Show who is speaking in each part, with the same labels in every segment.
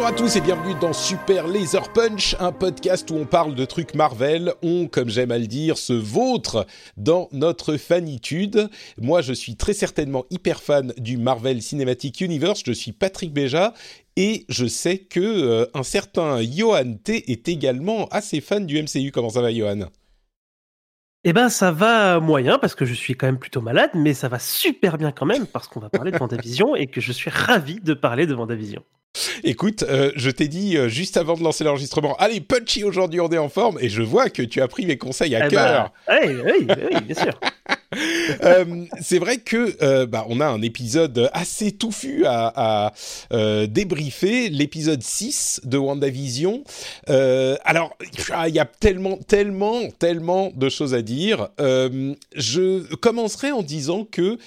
Speaker 1: Bonjour à tous et bienvenue dans Super Laser Punch, un podcast où on parle de trucs Marvel. On, comme j'aime à le dire, se vautre dans notre fanitude. Moi, je suis très certainement hyper fan du Marvel Cinematic Universe. Je suis Patrick Béja et je sais que euh, un certain Johan T est également assez fan du MCU. Comment ça va, Johan?
Speaker 2: Eh ben, ça va moyen parce que je suis quand même plutôt malade, mais ça va super bien quand même parce qu'on va parler de Vendavision et que je suis ravi de parler de Vendavision.
Speaker 1: Écoute, euh, je t'ai dit euh, juste avant de lancer l'enregistrement, allez, punchy aujourd'hui, on est en forme, et je vois que tu as pris mes conseils à
Speaker 2: Eh
Speaker 1: cœur.
Speaker 2: bah, oui, oui, oui, bien sûr.
Speaker 1: Euh, c'est vrai que bah, on a un épisode assez touffu à, à débriefer, l'épisode 6 de WandaVision. Alors, il y a tellement, tellement, tellement de choses à dire. Je commencerai en disant que,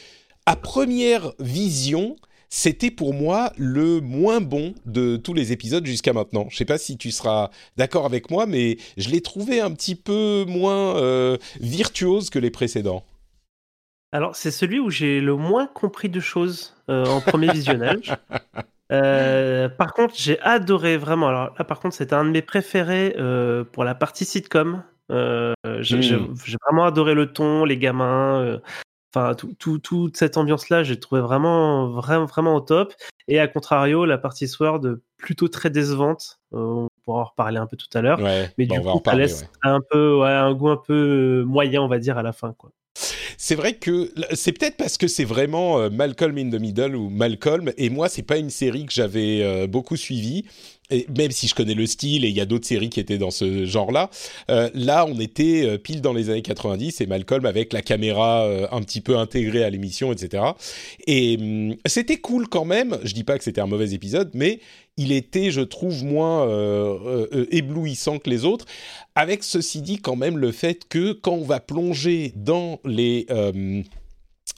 Speaker 1: à première vision, c'était pour moi le moins bon de tous les épisodes jusqu'à maintenant. Je sais pas si tu seras d'accord avec moi, mais je l'ai trouvé un petit peu moins euh, virtuose que les précédents.
Speaker 2: Alors, c'est celui où j'ai le moins compris de choses euh, en premier visionnage. Euh, par contre, j'ai adoré vraiment. Alors là, par contre, c'était un de mes préférés pour la partie sitcom. Euh, j'ai
Speaker 1: Mm.
Speaker 2: j'ai- j'ai vraiment adoré le ton, les gamins. Enfin, tout, tout- toute cette ambiance-là, j'ai trouvé vraiment, vraiment, vraiment au top. Et à contrario, la partie Sword, plutôt très décevante. Euh, on pourra en reparler un peu tout à l'heure.
Speaker 1: Ouais,
Speaker 2: Mais
Speaker 1: bon,
Speaker 2: du coup, ça laisse
Speaker 1: ouais.
Speaker 2: un peu, ouais, un goût un peu euh, moyen, on va dire, à la fin, quoi.
Speaker 1: C'est vrai que c'est peut-être parce que c'est vraiment euh, Malcolm in the Middle ou Malcolm et moi c'est pas une série que j'avais euh, beaucoup suivie même si je connais le style et il y a d'autres séries qui étaient dans ce genre-là, euh, là on était euh, pile dans les années 90 et Malcolm avec la caméra euh, un petit peu intégrée à l'émission, etc. Et hum, c'était cool quand même. Je dis pas que c'était un mauvais épisode, mais il était, je trouve, moins éblouissant que les autres. Avec ceci dit, quand même, le fait que quand on va plonger dans les,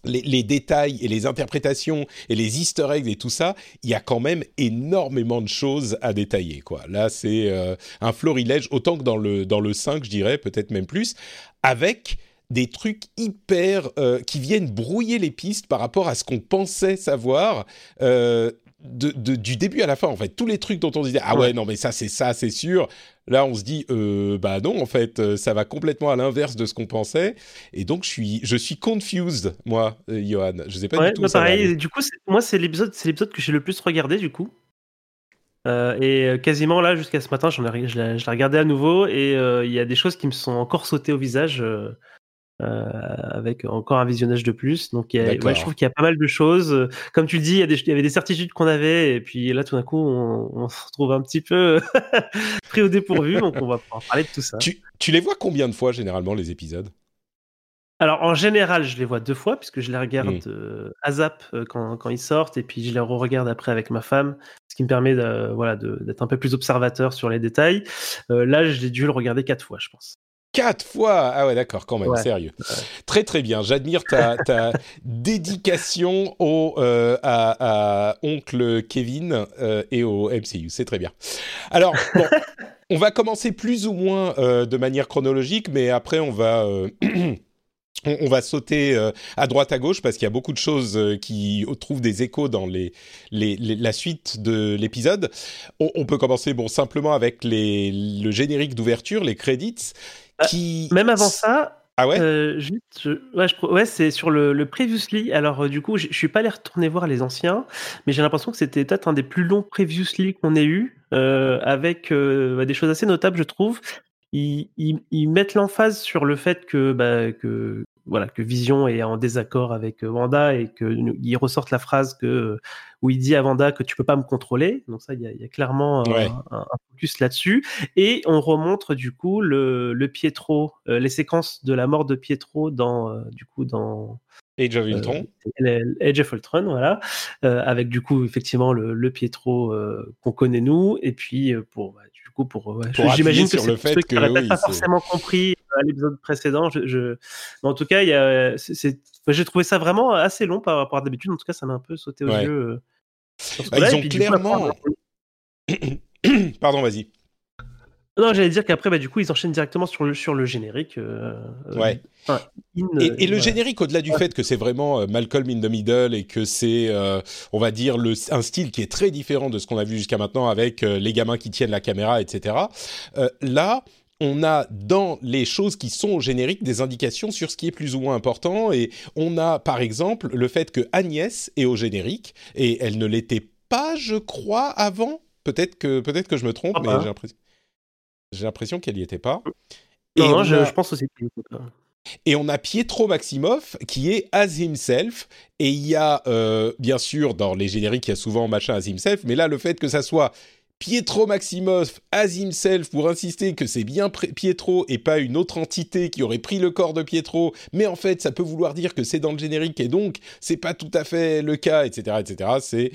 Speaker 1: les, détails et les interprétations et les easter eggs et tout ça, il y a quand même énormément de choses à détailler. Quoi. Là, c'est euh, un florilège, autant que dans le, dans le 5, je dirais, peut-être même plus, avec des trucs hyper euh, qui viennent brouiller les pistes par rapport à ce qu'on pensait savoir euh, de, de- du début à la fin en fait. Tous les trucs dont on disait ah ouais non mais ça c'est ça c'est sûr. Là on se dit euh, bah non en fait euh, ça va complètement à l'inverse de ce qu'on pensait. Et donc je suis je suis confused moi euh, Johan. Je sais pas
Speaker 2: Ouais,
Speaker 1: du tout
Speaker 2: bah
Speaker 1: ça
Speaker 2: pareil. Du coup, moi, c'est l'épisode, c'est l'épisode que j'ai le plus regardé, du coup. Euh, et quasiment là, jusqu'à ce matin, j'en ai, je l'ai regardé à nouveau et il y a des choses qui me sont encore sautées au visage avec encore un visionnage de plus. Donc, il y a-
Speaker 1: D'accord.
Speaker 2: ouais, je trouve qu'il y a pas mal de choses. Euh, Comme tu le dis, il y, a des- il y avait des certitudes qu'on avait et puis là, tout d'un coup, on, on se retrouve un petit peu pris au dépourvu. donc, on va pouvoir parler de tout ça.
Speaker 1: tu, tu les vois combien de fois généralement les épisodes?
Speaker 2: Alors en général, je les vois deux fois puisque je les regarde
Speaker 1: Mm.
Speaker 2: euh, à zap euh, quand, quand ils sortent et puis je les re-regarde après avec ma femme, ce qui me permet de, voilà d'être un peu plus observateur sur les détails. Euh, là, j'ai dû le regarder quatre fois, je pense.
Speaker 1: Quatre fois Ah ouais, d'accord, quand même,
Speaker 2: Ouais.
Speaker 1: sérieux. Très très bien, j'admire ta, ta dédication au, euh, à, à oncle Kevin euh, et au MCU, c'est très bien. Alors, bon, on va commencer plus ou moins euh, de manière chronologique, mais après on va... on on va sauter à droite à gauche parce qu'il y a beaucoup de choses qui trouvent des échos dans les, les, les- la suite de l'épisode. On, on peut commencer bon simplement avec les, le générique d'ouverture, les credits,
Speaker 2: Ah,
Speaker 1: qui
Speaker 2: Même avant ça,
Speaker 1: ah ouais?
Speaker 2: euh, juste, je- ouais, je- ouais, c'est sur le, le previously. Alors euh, du coup, je suis pas allé retourner voir les anciens, mais j'ai l'impression que c'était peut-être un des plus longs previously qu'on ait eu, euh, avec euh, bah, des choses assez notables, je trouve. Ils, ils- ils mettent l'emphase sur le fait que, bah, que voilà que Vision est en désaccord avec euh, Wanda et que ils ressortent la phrase que euh, où il dit à Vanda que tu peux pas me contrôler. Donc ça, il y, a, clairement un, focus là-dessus. Et on remontre du coup le, le Pietro, les séquences de la mort de Pietro dans du coup dans
Speaker 1: Age of Ultron.
Speaker 2: Age of Ultron, voilà, avec du coup effectivement le, le Pietro qu'on connaît nous, et puis pour bah, coup pour,
Speaker 1: j'imagine que c'est le fait que
Speaker 2: oui, pas forcément compris à l'épisode précédent. Je, Mais en tout cas, j'ai trouvé ça vraiment assez long par rapport à d'habitude. En tout cas, ça m'a un peu sauté aux yeux.
Speaker 1: Ah, ils ont clairement. Pardon, vas-y.
Speaker 2: Non, j'allais dire qu'après, bah, du coup, ils enchaînent directement sur le, sur le générique. Euh,
Speaker 1: ouais. et, le générique, au-delà du fait que c'est vraiment euh, Malcolm in the Middle et que c'est, euh, on va dire, le, un style qui est très différent de ce qu'on a vu jusqu'à maintenant avec les gamins qui tiennent la caméra, etc. là, on a dans les choses qui sont au générique des indications sur ce qui est plus ou moins important. Et on a, par exemple, le fait que Agnès est au générique et elle ne l'était pas, je crois, avant. Peut-être que, peut-être que je me trompe, ah mais bah. j'ai l'impression. J'ai l'impression qu'elle n'y était pas.
Speaker 2: Non, je, pense aussi qu'elle n'y était pas.
Speaker 1: Et on a Pietro Maximoff qui est as himself. Et il y a, euh, bien sûr, dans les génériques, il y a souvent machin as himself. Mais là, le fait que ça soit Pietro Maximoff as himself pour insister que c'est bien Pietro et pas une autre entité qui aurait pris le corps de Pietro. Mais en fait, ça peut vouloir dire que c'est dans le générique et donc c'est pas tout à fait le cas, etc., etc. C'est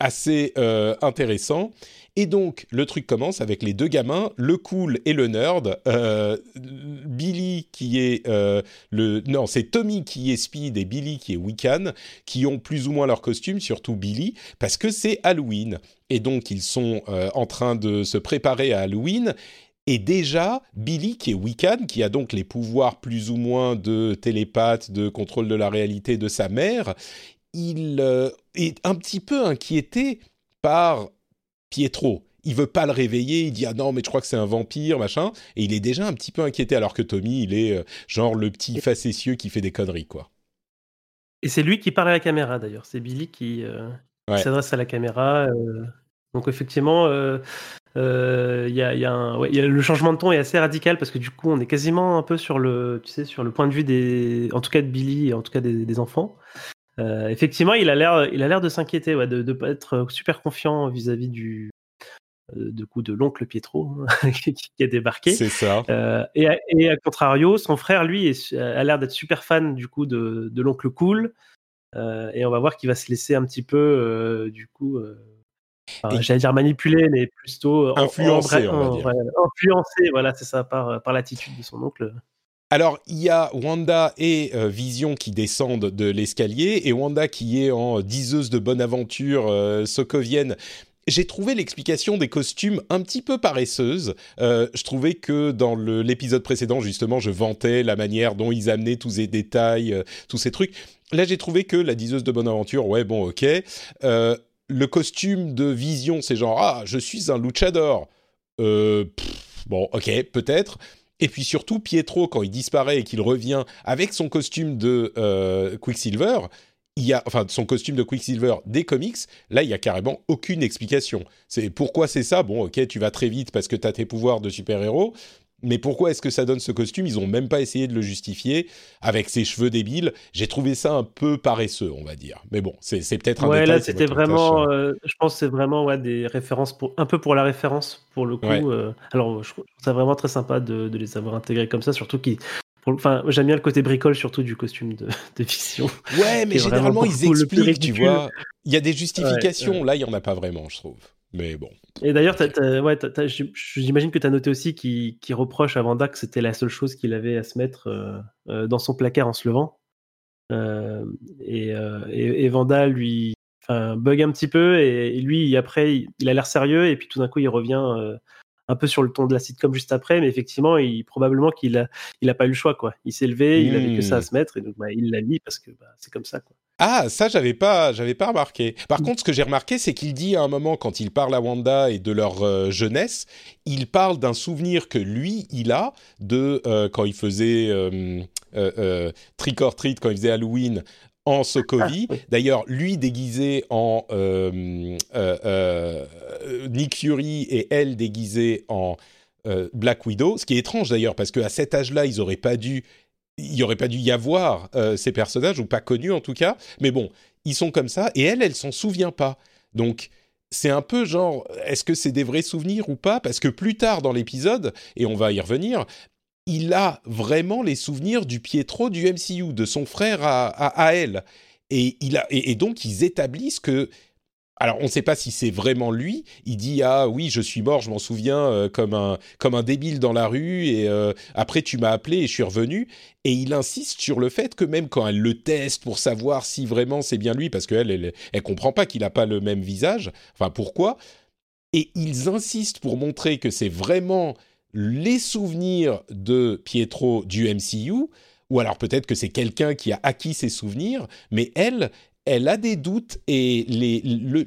Speaker 1: assez euh, intéressant. Et donc, le truc commence avec les deux gamins, le cool et le nerd. Euh, Billy qui est euh, le... Non, c'est Tommy qui est Speed et Billy qui est Wiccan, qui ont plus ou moins leur costume, surtout Billy, parce que c'est Halloween. Et donc, ils sont euh, en train de se préparer à Halloween. Et déjà, Billy, qui est Wiccan, qui a donc les pouvoirs plus ou moins de télépathe, de contrôle de la réalité de sa mère, il est un petit peu inquiété par Pietro. Il veut pas le réveiller, il dit ah non mais je crois que c'est un vampire machin et il est déjà un petit peu inquiété alors que Tommy il est euh, genre le petit facétieux qui fait des conneries quoi.
Speaker 2: Et c'est lui qui parle à la caméra d'ailleurs, c'est Billy qui, euh, s'adresse à la caméra. Euh. donc effectivement, il y, a, le changement de ton est assez radical parce que du coup on est quasiment un peu sur le, tu sais, sur le point de vue des, en tout cas de Billy et en tout cas des, enfants. Effectivement, il a l'air, il a l'air de s'inquiéter, de ne pas être super confiant vis-à-vis du, de coup de l'oncle Pietro hein, qui a débarqué.
Speaker 1: C'est ça.
Speaker 2: et, à, contrario, son frère, lui, a l'air d'être super fan du coup de, l'oncle Cool. et on va voir qu'il va se laisser un petit peu, du coup, j'allais dire manipuler, mais plutôt
Speaker 1: influencé,
Speaker 2: influencé, voilà, c'est ça, par, par l'attitude de son oncle.
Speaker 1: Alors, il y a Wanda et Vision qui descendent de l'escalier, et Wanda qui est en diseuse de bonne aventure sokovienne j'ai trouvé l'explication des costumes un petit peu paresseuse. Euh, je trouvais que dans l'épisode précédent, justement, je vantais la manière dont ils amenaient tous ces détails, euh, tous ces trucs. Là, j'ai trouvé que la diseuse de bonne aventure, ouais, bon, ok. Euh, le costume de Vision, c'est genre, ah, je suis un luchador. bon, ok, peut-être. Et puis surtout, Pietro, quand il disparaît et qu'il revient avec son costume de Quicksilver, il y a, enfin, son costume de Quicksilver des comics, là, il y a carrément aucune explication. C'est pourquoi c'est ça? Bon, ok, tu vas très vite parce que tu as tes pouvoirs de super-héros, mais pourquoi est-ce que ça donne ce costume? Ils ont même pas essayé de le justifier avec ses cheveux débiles. J'ai trouvé ça un peu paresseux, on va dire. Mais bon, c'est peut-être un
Speaker 2: ouais,
Speaker 1: détail.
Speaker 2: là, c'était vraiment, euh, je pense, c'est vraiment ouais, des références pour un peu pour la référence pour le coup. Euh, alors, je trouve ça vraiment très sympa de, de, les avoir intégrés comme ça, surtout qu'ils Enfin, j'aime bien le côté bricole, surtout du costume de, de fiction.
Speaker 1: Ouais, mais généralement, ils expliquent, tu vois. Il y a des justifications. Là, il n'y en a pas vraiment, je trouve. Mais bon.
Speaker 2: Et d'ailleurs, ouais, j'imagine que tu as noté aussi qu'il reproche à Vanda que c'était la seule chose qu'il avait à se mettre euh, euh, dans son placard en se levant. Euh, et, et, Vanda lui bug un petit peu et, lui, après, il, a l'air sérieux et puis tout d'un coup, il revient un peu sur le ton de la sitcom juste après, mais effectivement, il, probablement qu'il a, il a pas eu le choix, quoi. Il s'est levé, il avait que ça à hmm. se mettre, et donc bah, il l'a mis parce que bah, c'est comme ça, quoi.
Speaker 1: Ah, ça, j'avais pas, j'avais pas remarqué. Par hmm. contre, ce que j'ai remarqué, c'est qu'il dit à un moment, quand il parle à Wanda et de leur euh, jeunesse, il parle d'un souvenir que lui, il a de euh, quand il faisait euh, trick or treat, quand il faisait Halloween en Sokovie. Ah, D'ailleurs, lui déguisé en euh, euh, euh, Nick Fury et elle déguisée en Black Widow. Ce qui est étrange d'ailleurs, parce qu'à cet âge-là, ils auraient pas dû il n'y aurait pas dû y avoir ces personnages, ou pas connus en tout cas. Mais bon, ils sont comme ça, et elle, elle s'en souvient pas. Donc, c'est un peu genre, est-ce que c'est des vrais souvenirs ou pas? Parce que plus tard dans l'épisode, et on va y revenir, il a vraiment les souvenirs du Pietro du MCU, de son frère à, à, elle. Et, il a, et, donc, ils établissent que alors, on ne sait pas si c'est vraiment lui. Il dit ah oui, je suis mort, je m'en souviens euh, comme un comme un débile dans la rue. Et euh, après, tu m'as appelé et je suis revenu. Et il insiste sur le fait que même quand elle le teste pour savoir si vraiment c'est bien lui, parce qu'elle elle, elle, comprend pas qu'il n'a pas le même visage. Enfin, pourquoi Et ils insistent pour montrer que c'est vraiment les souvenirs de Pietro du MCU ou alors peut-être que c'est quelqu'un qui a acquis ses souvenirs, mais elle, elle a des doutes et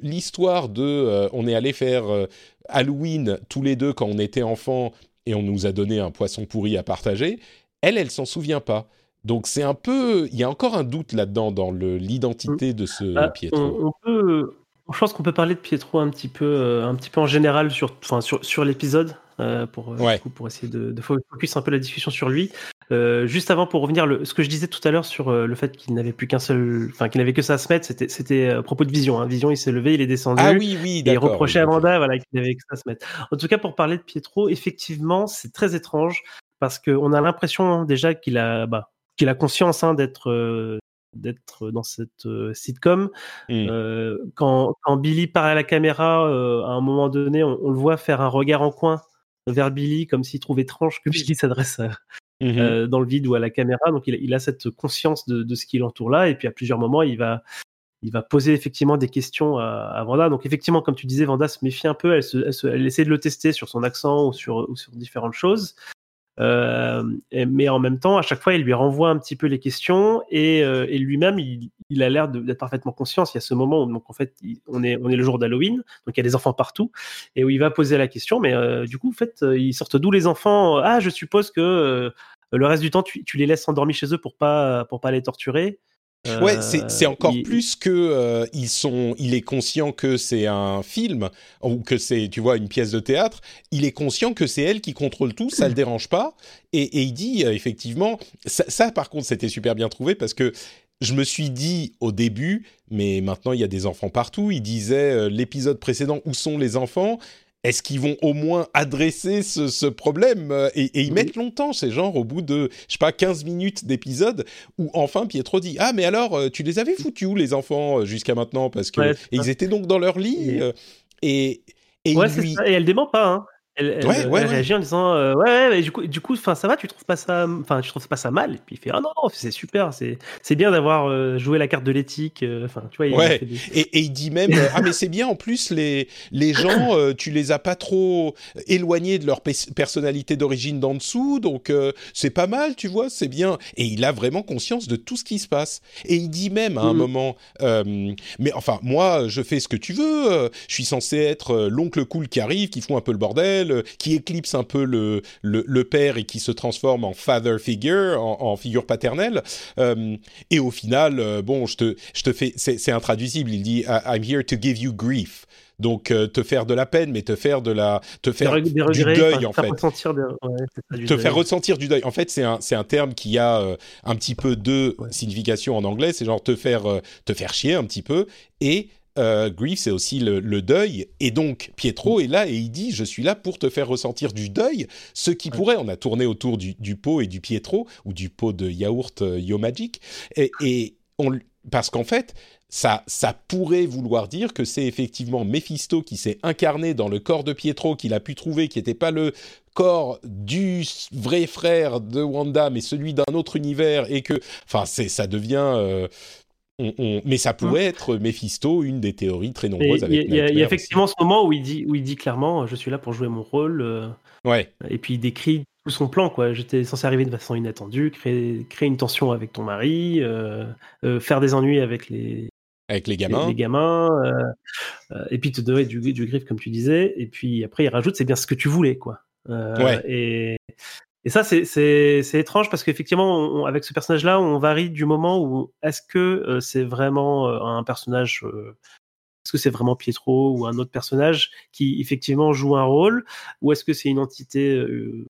Speaker 1: l'histoire de euh, on est allé faire euh, Halloween tous les deux quand on était enfants et on nous a donné un poisson pourri à partager, elle, elle s'en souvient pas. Donc c'est un peu, il y a encore un doute là-dedans dans l'identité de ce bah, Pietro.
Speaker 2: On, peut, je pense qu'on peut parler de Pietro un petit peu, euh, un petit peu en général sur, enfin sur, sur l'épisode pour, pour essayer de, de, focus un peu la discussion sur lui. Euh, juste avant, pour revenir, le, ce que je disais tout à l'heure sur euh, le fait qu'il n'avait plus qu'un seul, enfin qu'il n'avait que ça à se mettre, c'était, c'était à propos de Vision. Hein. Vision, il s'est levé, il est descendu.
Speaker 1: Ah oui, oui,
Speaker 2: Et il reprochait à Wanda, voilà, qu'il n'avait que ça à se mettre. En tout cas, pour parler de Pietro, effectivement, c'est très étrange parce qu'on a l'impression hein, déjà qu'il a, bah, qu'il a conscience hein, d'être euh, d'être dans cette sitcom. Mmh. quand, quand Billy parle à la caméra, à un moment donné, on, on, le voit faire un regard en coin vers Billy, comme s'il trouve étrange que Billy s'adresse à, Mmh euh, dans le vide ou à la caméra. Donc il, il a cette conscience de, de ce qui l'entoure là. Et puis à plusieurs moments, il va, il va poser effectivement des questions à, à, Vanda. Donc effectivement, comme tu disais, Vanda se méfie un peu. Elle, se, elle, se, elle, essaie de le tester sur son accent ou sur, ou sur différentes choses. Euh, mais en même temps, à chaque fois, il lui renvoie un petit peu les questions et, euh, et lui-même, il, a l'air d'être parfaitement conscient. Il y a ce moment où, donc en fait, on est, on est le jour d'Halloween, donc il y a des enfants partout, et où il va poser la question. Mais euh, du coup, en fait, ils sortent d'où les enfants? Ah, je suppose que le reste du temps, tu, les laisses endormir chez eux pour pas, pour pas les torturer.
Speaker 1: Ouais, c'est encore il... plus que euh, ils sont. Il est conscient que c'est un film ou que c'est, tu vois, une pièce de théâtre. Il est conscient que c'est elle qui contrôle tout, ça le dérange pas. Et, et il dit euh, effectivement, ça, ça, par contre, c'était super bien trouvé parce que je me suis dit au début, mais maintenant il y a des enfants partout. Il disait euh, l'épisode précédent où sont les enfants? Est-ce qu'ils vont au moins adresser ce, ce problème euh, et, et, ils mettent longtemps, c'est genre au bout de, je sais pas, 15 minutes d'épisode, où enfin Pietro dit Ah, mais alors, euh, tu les avais foutus où les enfants euh, jusqu'à maintenant Parce que ouais, ils étaient donc dans leur lit. Et, et,
Speaker 2: ouais,
Speaker 1: lui...
Speaker 2: ça. et elle dément pas, hein. Elle, elle,
Speaker 1: ouais, ouais,
Speaker 2: elle réagit en disant euh, ouais, ouais, du coup, du coup, enfin, ça va, tu trouves pas ça, enfin, tu trouves pas ça mal? Et puis il fait ah non, non c'est super, c'est, c'est bien d'avoir euh, joué la carte de l'éthique. Euh, enfin, tu vois. Il
Speaker 1: ouais. Des... Et, et, il dit même ah mais c'est bien en plus les les gens, euh, tu les as pas trop éloignés de leur personnalité d'origine d'en dessous, donc c'est pas mal, tu vois, c'est bien. Et il a vraiment conscience de tout ce qui se passe. Et il dit même à un mmh. moment, mais enfin moi, je fais ce que tu veux. je suis censé être l'oncle cool qui arrive, qui fout un peu le bordel qui éclipse un peu le, le, le, père et qui se transforme en father figure, en, en figure paternelle. Euh, et au final, euh, bon, je te, je te fais, c'est intraduisible. Il dit I'm here to give you grief. Donc euh, te faire de la peine, mais te faire de la, te faire
Speaker 2: des regrets,
Speaker 1: du deuil en
Speaker 2: fait.
Speaker 1: Te deuil. faire ressentir du deuil. En fait, c'est un, c'est un terme qui a euh, un petit peu deux ouais. significations en anglais. C'est genre te faire, euh, te faire chier un petit peu et euh, grief, c'est aussi le, le, deuil. Et donc, Pietro est là et il dit Je suis là pour te faire ressentir du deuil. Ce qui ouais. pourrait, on a tourné autour du, du, pot et du Pietro, ou du pot de yaourt euh, Yo Magic. Et, et on, parce qu'en fait, ça, ça pourrait vouloir dire que c'est effectivement Mephisto qui s'est incarné dans le corps de Pietro, qu'il a pu trouver, qui n'était pas le corps du vrai frère de Wanda, mais celui d'un autre univers, et que, enfin, ça devient euh, on, on, mais ça pourrait mmh. être Mephisto, une des théories très nombreuses.
Speaker 2: Il y, a effectivement ce moment où il dit, où il dit clairement, je suis là pour jouer mon rôle. Euh,
Speaker 1: ouais.
Speaker 2: Et puis il décrit tout son plan, quoi. J'étais censé arriver de façon inattendue, créer, créer une tension avec ton mari, euh, euh, faire des ennuis avec les,
Speaker 1: avec les gamins,
Speaker 2: les, les gamins, euh, et puis te donner du, du griffe comme tu disais. Et puis après il rajoute, c'est bien ce que tu voulais, quoi.
Speaker 1: ouais.
Speaker 2: Et et ça, c'est étrange parce qu'effectivement, avec ce personnage-là, on varie du moment où est-ce que euh, c'est vraiment euh, un personnage, euh, est-ce que c'est vraiment Pietro ou un autre personnage qui effectivement joue un rôle, ou est-ce que c'est une entité euh,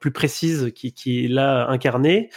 Speaker 2: plus précise qui, qui est là incarnée?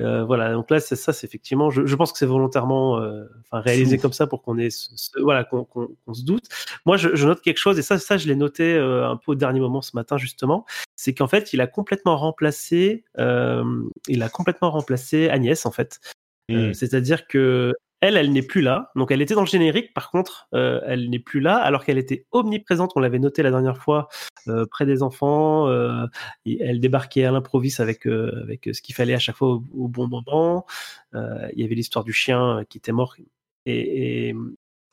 Speaker 2: Euh, voilà, donc là, c'est ça, c'est effectivement, je, je, pense que c'est volontairement euh, enfin, réalisé comme ça pour qu'on ait ce, voilà, qu'on se doute. Moi, je, je, note quelque chose, et ça, ça je l'ai noté euh, un peu au dernier moment ce matin, justement, c'est qu'en fait, il a complètement remplacé, il a complètement remplacé Agnès, en fait. Mmh. C'est-à-dire que elle, elle n'est plus là. Donc, elle était dans le générique. Par contre, euh, elle n'est plus là, alors qu'elle était omniprésente. On l'avait noté la dernière fois euh, près des enfants. Euh, elle débarquait à l'improviste avec avec ce qu'il fallait à chaque fois au, bon moment. il y avait l'histoire du chien qui était mort. Et,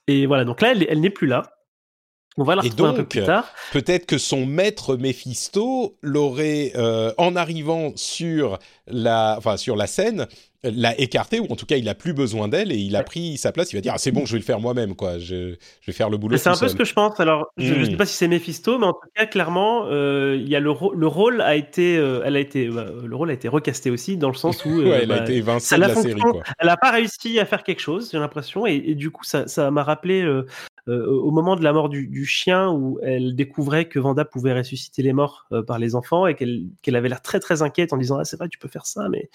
Speaker 2: et, voilà. Donc là, elle, n'est plus là. On va la retrouver un peu plus tard.
Speaker 1: Peut-être que son maître Mephisto l'aurait, en arrivant sur la, enfin, sur la scène, l'a écarté ou en tout cas il a plus besoin d'elle et il a pris sa place. Il va dire ah, c'est bon, je vais le faire moi-même quoi. Je, je, vais faire le boulot.
Speaker 2: C'est un peu ce que je pense. Alors je ne sais hmm. pas si c'est Mephisto, mais en tout cas clairement euh, il y a le, le, rôle a été, euh, elle a été, bah, le rôle a été recasté aussi dans le sens où
Speaker 1: ouais, elle a bah, été évincée de la série. Quoi.
Speaker 2: Elle n'a pas réussi à faire quelque chose, j'ai l'impression, et, et, du coup ça, ça m'a rappelé. Euh, au moment de la mort du, du, chien, où elle découvrait que Vanda pouvait ressusciter les morts par les enfants et qu'elle qu'elle avait l'air très très inquiète en disant ah c'est vrai tu peux faire ça mais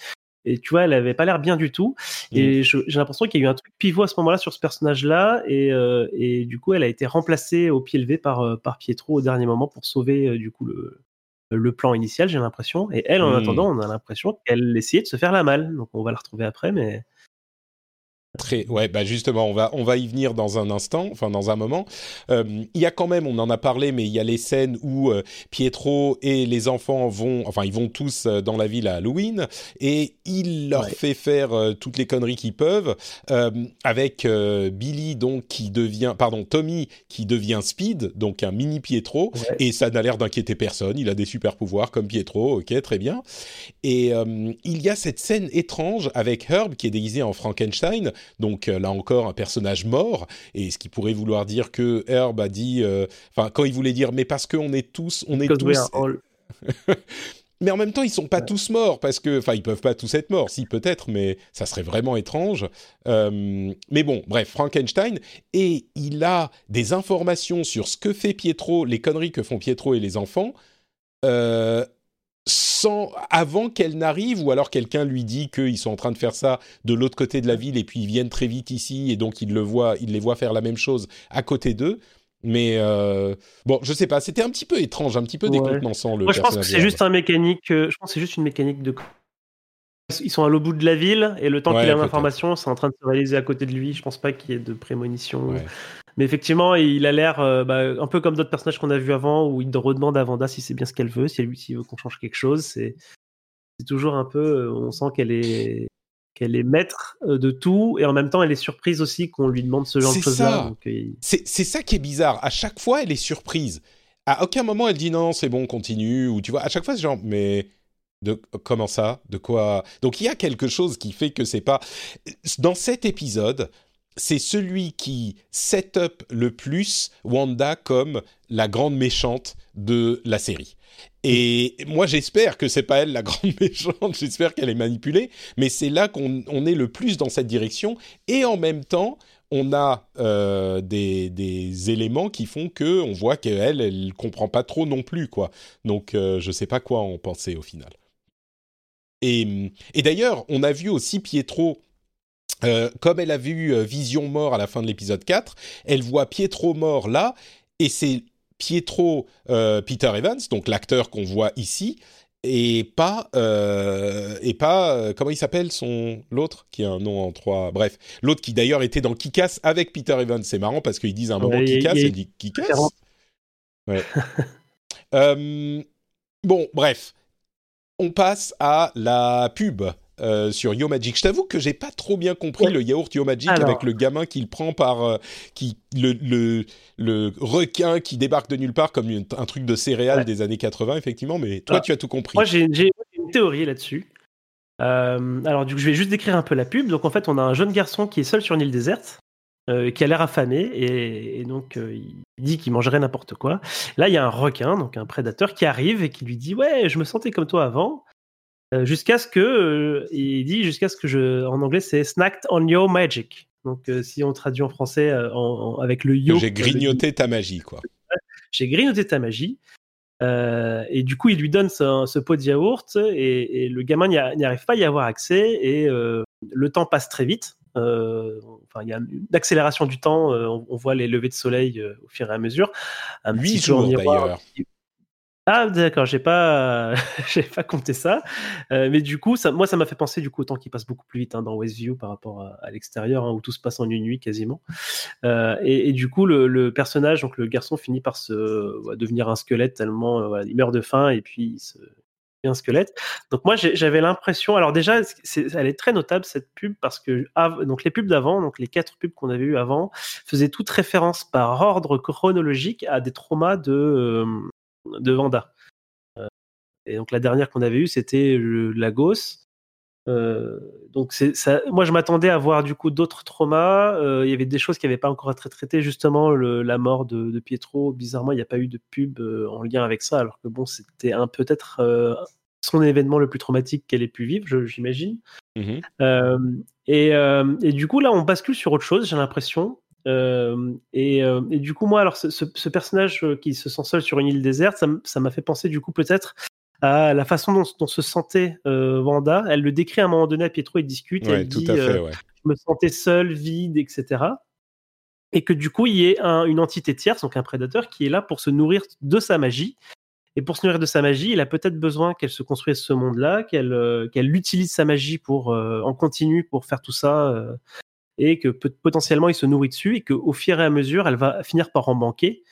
Speaker 2: et tu vois, elle avait pas l'air bien du tout. Et mm. j'ai l'impression qu'il y a eu un truc pivot à ce moment-là sur ce personnage-là. Et, euh, et, du coup, elle a été remplacée au pied levé par, euh, par Pietro au dernier moment pour sauver euh, du coup le, le plan initial, j'ai l'impression. Et elle, en mm. attendant, on a l'impression qu'elle essayait de se faire la malle. Donc on va la retrouver après, mais
Speaker 1: Très, ouais, bah justement, on va, on va y venir dans un instant, enfin dans un moment. Euh, il y a quand même, on en a parlé, mais il y a les scènes où euh, Pietro et les enfants vont, enfin ils vont tous euh, dans la ville à Halloween et il leur fait faire toutes les conneries qu'ils peuvent, avec Billy donc qui devient, pardon, Tommy qui devient Speed, donc un mini Pietro, et ça n'a l'air d'inquiéter personne. Il a des super pouvoirs comme Pietro, ok, très bien. Et il y a cette scène étrange avec Herb qui est déguisé en Frankenstein donc euh, là encore un personnage mort, et ce qui pourrait vouloir dire que Herb a dit, euh, enfin quand il voulait dire, mais parce qu'on est tous, on est tous. mais en même temps, ils sont pas tous morts parce que, enfin, ils peuvent pas tous être morts. Si peut-être, mais ça serait vraiment étrange. Euh, mais bon, bref, Frankenstein et il a des informations sur ce que fait Pietro, les conneries que font Pietro et les enfants. Euh, sans avant qu'elle n'arrive ou alors quelqu'un lui dit qu'ils sont en train de faire ça de l'autre côté de la ville et puis ils viennent très vite ici et donc il le voit, il les voit faire la même chose à côté d'eux. Mais euh, bon, je sais pas, c'était un petit peu étrange, un petit peu décontenançant le.
Speaker 2: Moi, je pense que c'est juste un mécanique. Euh, je pense c'est juste une mécanique de. Ils sont à l'autre bout de la ville et le temps qu'il a l'information, c'est en train de se réaliser à côté de lui. Je pense pas qu'il y ait de prémonition. Mais effectivement, il a l'air euh, bah, un peu comme d'autres personnages qu'on a vus avant, où il redemande à Vanda si c'est bien ce qu'elle veut, si lui s'il veut qu'on change quelque chose. C'est toujours un peu, euh, on sent qu'elle est qu'elle est maître euh, de tout et en même temps elle est surprise aussi qu'on lui demande ce genre de choses-là.
Speaker 1: C'est ça qui est bizarre. À chaque fois, elle est surprise. À aucun moment elle dit non, c'est bon, continue. Ou tu vois, à chaque fois c'est genre mais de comment ça? De quoi? Donc il y a quelque chose qui fait que c'est pas dans cet épisode c'est celui qui set up le plus Wanda comme la grande méchante de la série. Et moi, j'espère que c'est pas elle la grande méchante. J'espère qu'elle est manipulée, mais c'est là qu'on est le plus dans cette direction. Et en même temps, on a euh, des, éléments qui font que on voit qu'elle, elle comprend pas trop non plus, quoi. Donc, euh, je sais pas quoi en penser au final. Et, et d'ailleurs, on a vu aussi Pietro euh, comme elle a vu euh, Vision mort à la fin de l'épisode 4, elle voit Pietro mort là, et c'est Pietro euh, Peter Evans, donc l'acteur qu'on voit ici, et pas et pas comment il s'appelle son l'autre qui a un nom en trois bref l'autre qui d'ailleurs était dans Kikas avec Peter Evans. C'est marrant parce qu'ils disent un moment Kikas il dit Kikas ouais. bon bref on passe à la pub euh, sur Yo Magic. Je t'avoue que j'ai pas trop bien compris le yaourt Yo Magic avec le gamin qu'il prend par euh, qui le, le, le requin qui débarque de nulle part comme un truc de céréales des années 80 effectivement. Mais toi, ah. tu as tout compris.
Speaker 2: Moi, j'ai une théorie là-dessus. Euh, alors, du coup, je vais juste décrire un peu la pub. Donc, en fait, on a un jeune garçon qui est seul sur une île déserte. qui a l'air affamé et, et donc il dit qu'il mangerait n'importe quoi. Là, il y a un requin, donc un prédateur, qui arrive et qui lui dit Ouais, je me sentais comme toi avant. Euh, jusqu'à ce que euh, il dit jusqu'à ce que je en anglais c'est snacked on your magic. Donc euh, si on traduit en français avec le yo.
Speaker 1: J'ai grignoté ta magie quoi.
Speaker 2: J'ai grignoté ta magie. et du coup, il lui donne ce, pot de yaourt et, le gamin n'y arrive pas à y avoir accès et le temps passe très vite. enfin, il y a une accélération du temps. On, voit les levées de soleil au fur et à mesure.
Speaker 1: Un 8 jours d'ailleurs.
Speaker 2: Ah d'accord, j'ai pas, j'ai pas compté ça, euh, mais du coup, ça, moi, ça m'a fait penser du coup au temps qui passe beaucoup plus vite hein, dans Westview par rapport à, l'extérieur hein, où tout se passe en une nuit quasiment. Euh, et, du coup, le, personnage, le garçon, finit par se devenir un squelette tellement euh, il meurt de faim et puis il se un squelette. Donc moi, j'avais l'impression. Alors déjà, elle est très notable cette pub parce que les pubs d'avant, donc les quatre pubs qu'on avait eu avant, faisaient toute référence par ordre chronologique à des traumas de de Vanda. Euh, et donc la dernière qu'on avait eue, c'était Lagos. Euh, donc c'est ça. Moi, je m'attendais à voir du coup d'autres traumas. Euh, il y avait des choses qui n'avaient pas encore été traitées, justement la mort de, Pietro. Bizarrement, il n'y a pas eu de pub en lien avec ça, alors que bon, c'était un peut-être son événement le plus traumatique qu'elle ait pu vivre, j'imagine. Mmh et, et, du coup, là, on bascule sur autre chose. J'ai l'impression. Euh, et, euh, et, du coup, moi, alors ce, personnage euh, qui se sent seul sur une île déserte, ça m'a fait penser du coup peut-être à la façon dont, se sentait Wanda. Elle le décrit à un moment donné à Pietro, il discute, elle dit Je me sentais seul, vide, etc. Et que du coup, il y ait une entité tierce, donc un prédateur, qui est là pour se nourrir de sa magie. Et pour se nourrir de sa magie, il a peut-être besoin qu'elle se construise ce monde-là, qu'elle qu'elle utilise sa magie pour en continu pour faire tout ça et que potentiellement il se nourrit dessus et qu'au fur et à mesure, elle va finir par en manquer.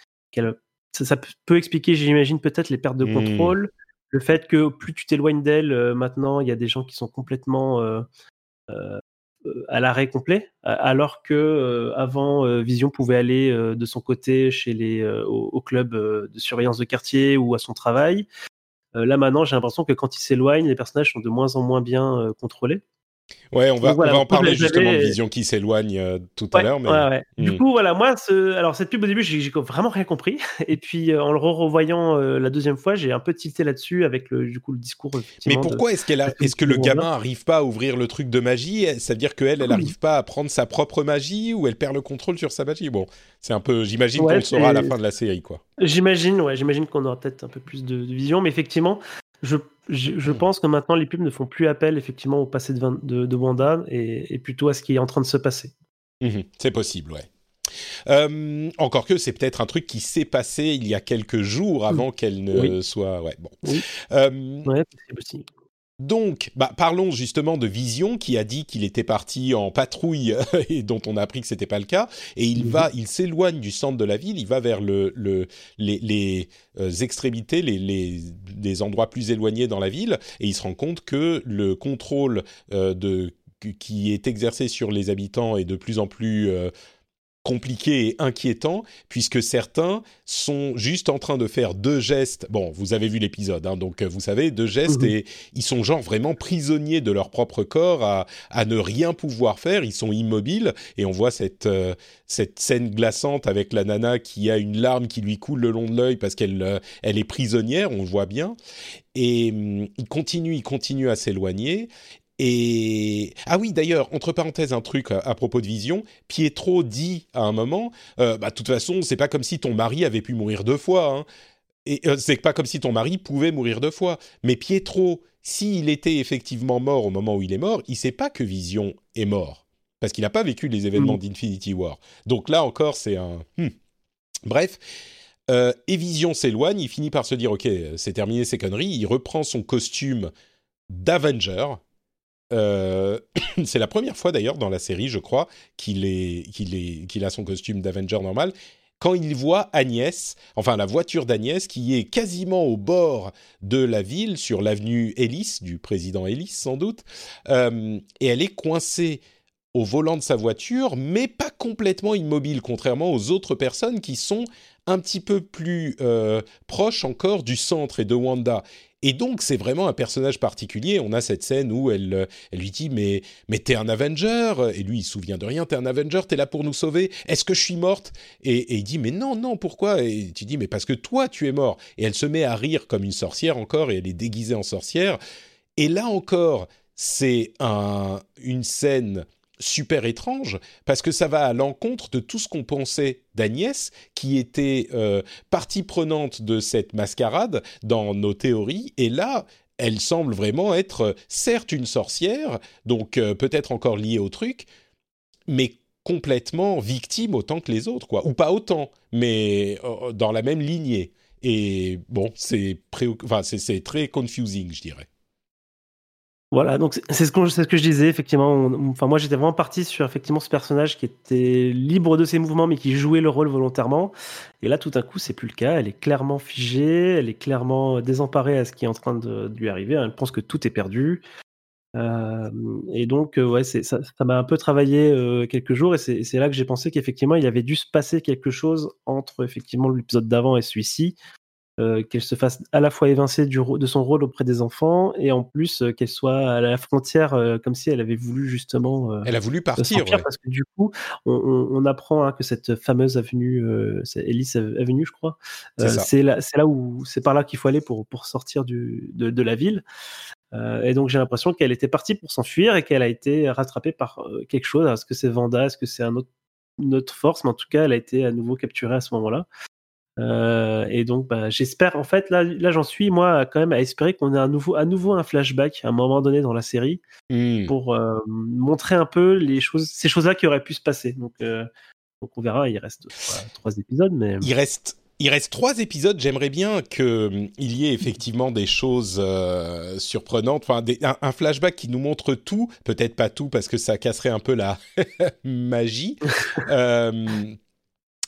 Speaker 2: Ça, peut expliquer, j'imagine, peut-être les pertes de hmm. contrôle, le fait que plus tu t'éloignes d'elle, euh, maintenant, il y a des gens qui sont complètement euh, euh, à l'arrêt complet, alors que avant, Vision pouvait aller de son côté chez les, au, club de surveillance de quartier ou à son travail. là maintenant, j'ai l'impression que quand il s'éloigne, les personnages sont de moins en moins bien contrôlés.
Speaker 1: Ouais, on va, on va en parler justement de vision qui s'éloigne euh, tout à l'heure. Mais...
Speaker 2: Du hmm. coup, voilà, moi, alors cette pub au début, j'ai vraiment rien compris. Et puis euh, en le revoyant euh, la deuxième fois, j'ai un peu tilté là-dessus avec le, du coup, le discours.
Speaker 1: Mais pourquoi est-ce qu'elle est-ce que le gamin arrive pas à ouvrir le truc de magie? Ça veut dire qu'elle, elle n'arrive pas à prendre sa propre magie ou elle perd le contrôle sur sa magie? Bon, c'est un peu. J'imagine qu'on le saura à la fin de la série, quoi.
Speaker 2: J'imagine, ouais, j'imagine qu'on aura peut-être un peu plus de, de vision, mais effectivement, je je, hmm. pense que maintenant les pubs ne font plus appel effectivement au passé de, de, Wanda et, plutôt à ce qui est en train de se passer.
Speaker 1: Mhm. c'est possible, ouais. Euh, encore que c'est peut-être un truc qui s'est passé il y a quelques jours avant qu'elle ne soit. Ouais, bon.
Speaker 2: Oui. Euh, ouais, c'est possible.
Speaker 1: Donc, bah, parlons justement de Vision qui a dit qu'il était parti en patrouille et dont on a appris que c'était pas le cas. Et il mhm. va, il s'éloigne du centre de la ville, il va vers le, le les, les euh, extrémités, les, les, les, endroits plus éloignés dans la ville, et il se rend compte que le contrôle euh, de qui est exercé sur les habitants est de plus en plus euh, compliqué et inquiétant, puisque certains sont juste en train de faire deux gestes. Bon, vous avez vu l'épisode, hein, donc euh, vous savez, deux gestes, mhm. et ils sont genre vraiment prisonniers de leur propre corps à, à, ne rien pouvoir faire, ils sont immobiles, et on voit cette, euh, cette scène glaçante avec la nana qui a une larme qui lui coule le long de l'œil parce qu'elle euh, elle est prisonnière, on le voit bien, et hum, il continue, il continue à s'éloigner, et ah oui, d'ailleurs, entre parenthèses, un truc à, propos de Vision. Pietro dit à un moment, euh, bah de toute façon, c'est pas comme si ton mari avait pu mourir deux fois. Hein. Et euh, c'est pas comme si ton mari pouvait mourir deux fois. Mais Pietro, s'il était effectivement mort au moment où il est mort, il sait pas que Vision est mort parce qu'il n'a pas vécu les événements mmh. d'Infinity War. Donc là encore, c'est un. Hmm. Bref. Euh, et Vision s'éloigne, il finit par se dire ok, c'est terminé ces conneries, il reprend son costume d'Avenger, euh, c'est la première fois d'ailleurs dans la série, je crois, qu'il a son costume d'Avenger normal. Quand il voit Agnès, enfin la voiture d'Agnès, qui est quasiment au bord de la ville, sur l'avenue Ellis, du président Ellis sans doute, euh, et elle est coincée au volant de sa voiture, mais pas complètement immobile, contrairement aux autres personnes qui sont un petit peu plus euh, proches encore du centre et de Wanda. Et donc, c'est vraiment un personnage particulier. On a cette scène où elle, euh, elle lui dit Mais, mais t'es un Avenger Et lui, il se souvient de rien. T'es un Avenger, t'es là pour nous sauver. Est-ce que je suis morte? Et, il dit Mais non, non, pourquoi? Et tu dis Mais parce que toi, tu es mort. Et elle se met à rire comme une sorcière encore, et elle est déguisée en sorcière. Et là encore, c'est un, une scène super étrange parce que ça va à l'encontre de tout ce qu'on pensait d'Agnès, qui était euh, partie prenante de cette mascarade dans nos théories. Et là, elle semble vraiment être, euh, certes, une sorcière, donc euh, peut-être encore liée au truc, mais complètement victime autant que les autres, quoi. Ou pas autant, mais dans la même lignée. Et bon, c'est très confusing, je dirais.
Speaker 2: Voilà, donc c'est ce, que, je disais, effectivement. enfin, moi, j'étais vraiment parti sur effectivement ce personnage qui était libre de ses mouvements, mais qui jouait le rôle volontairement. Et là, tout d'un coup, c'est plus le cas. Elle est clairement figée, elle est clairement désemparée à ce qui est en train de, lui arriver. Elle pense que tout est perdu. Euh, et donc, euh, ouais, ça m'a un peu travaillé euh, quelques jours, et c'est là que j'ai pensé qu'effectivement, il avait dû se passer quelque chose entre effectivement l'épisode d'avant et celui-ci, euh, qu'elle se fasse à la fois évincer du, de son rôle auprès des enfants et en plus euh, qu'elle soit à la frontière euh, comme si elle avait voulu justement.
Speaker 1: elle a voulu partir.
Speaker 2: Parce que du coup, on, on, apprend hein, que cette fameuse avenue, c'est Ellis Avenue, je crois, c'est là, là, où c'est par là qu'il faut aller pour, pour sortir du, de, de la ville. et donc j'ai l'impression qu'elle était partie pour s'enfuir et qu'elle a été rattrapée par quelque chose. Est-ce que c'est Vanda? Est-ce que c'est un autre, une autre force? Mais en tout cas, elle a été à nouveau capturée à ce moment-là. Euh, et donc, bah, j'espère, en fait, là, là j'en suis, moi, quand même, à espérer qu'on ait un nouveau, à nouveau un flashback à un moment donné dans la série hmm. pour euh, montrer un peu les choses, ces choses-là qui auraient pu se passer. Donc, euh, donc on verra, il reste trois épisodes, mais.
Speaker 1: Il reste. Il reste trois épisodes. J'aimerais bien qu'il y ait effectivement des choses surprenantes, enfin un, un, flashback qui nous montre tout, peut-être pas tout parce que ça casserait un peu la magie,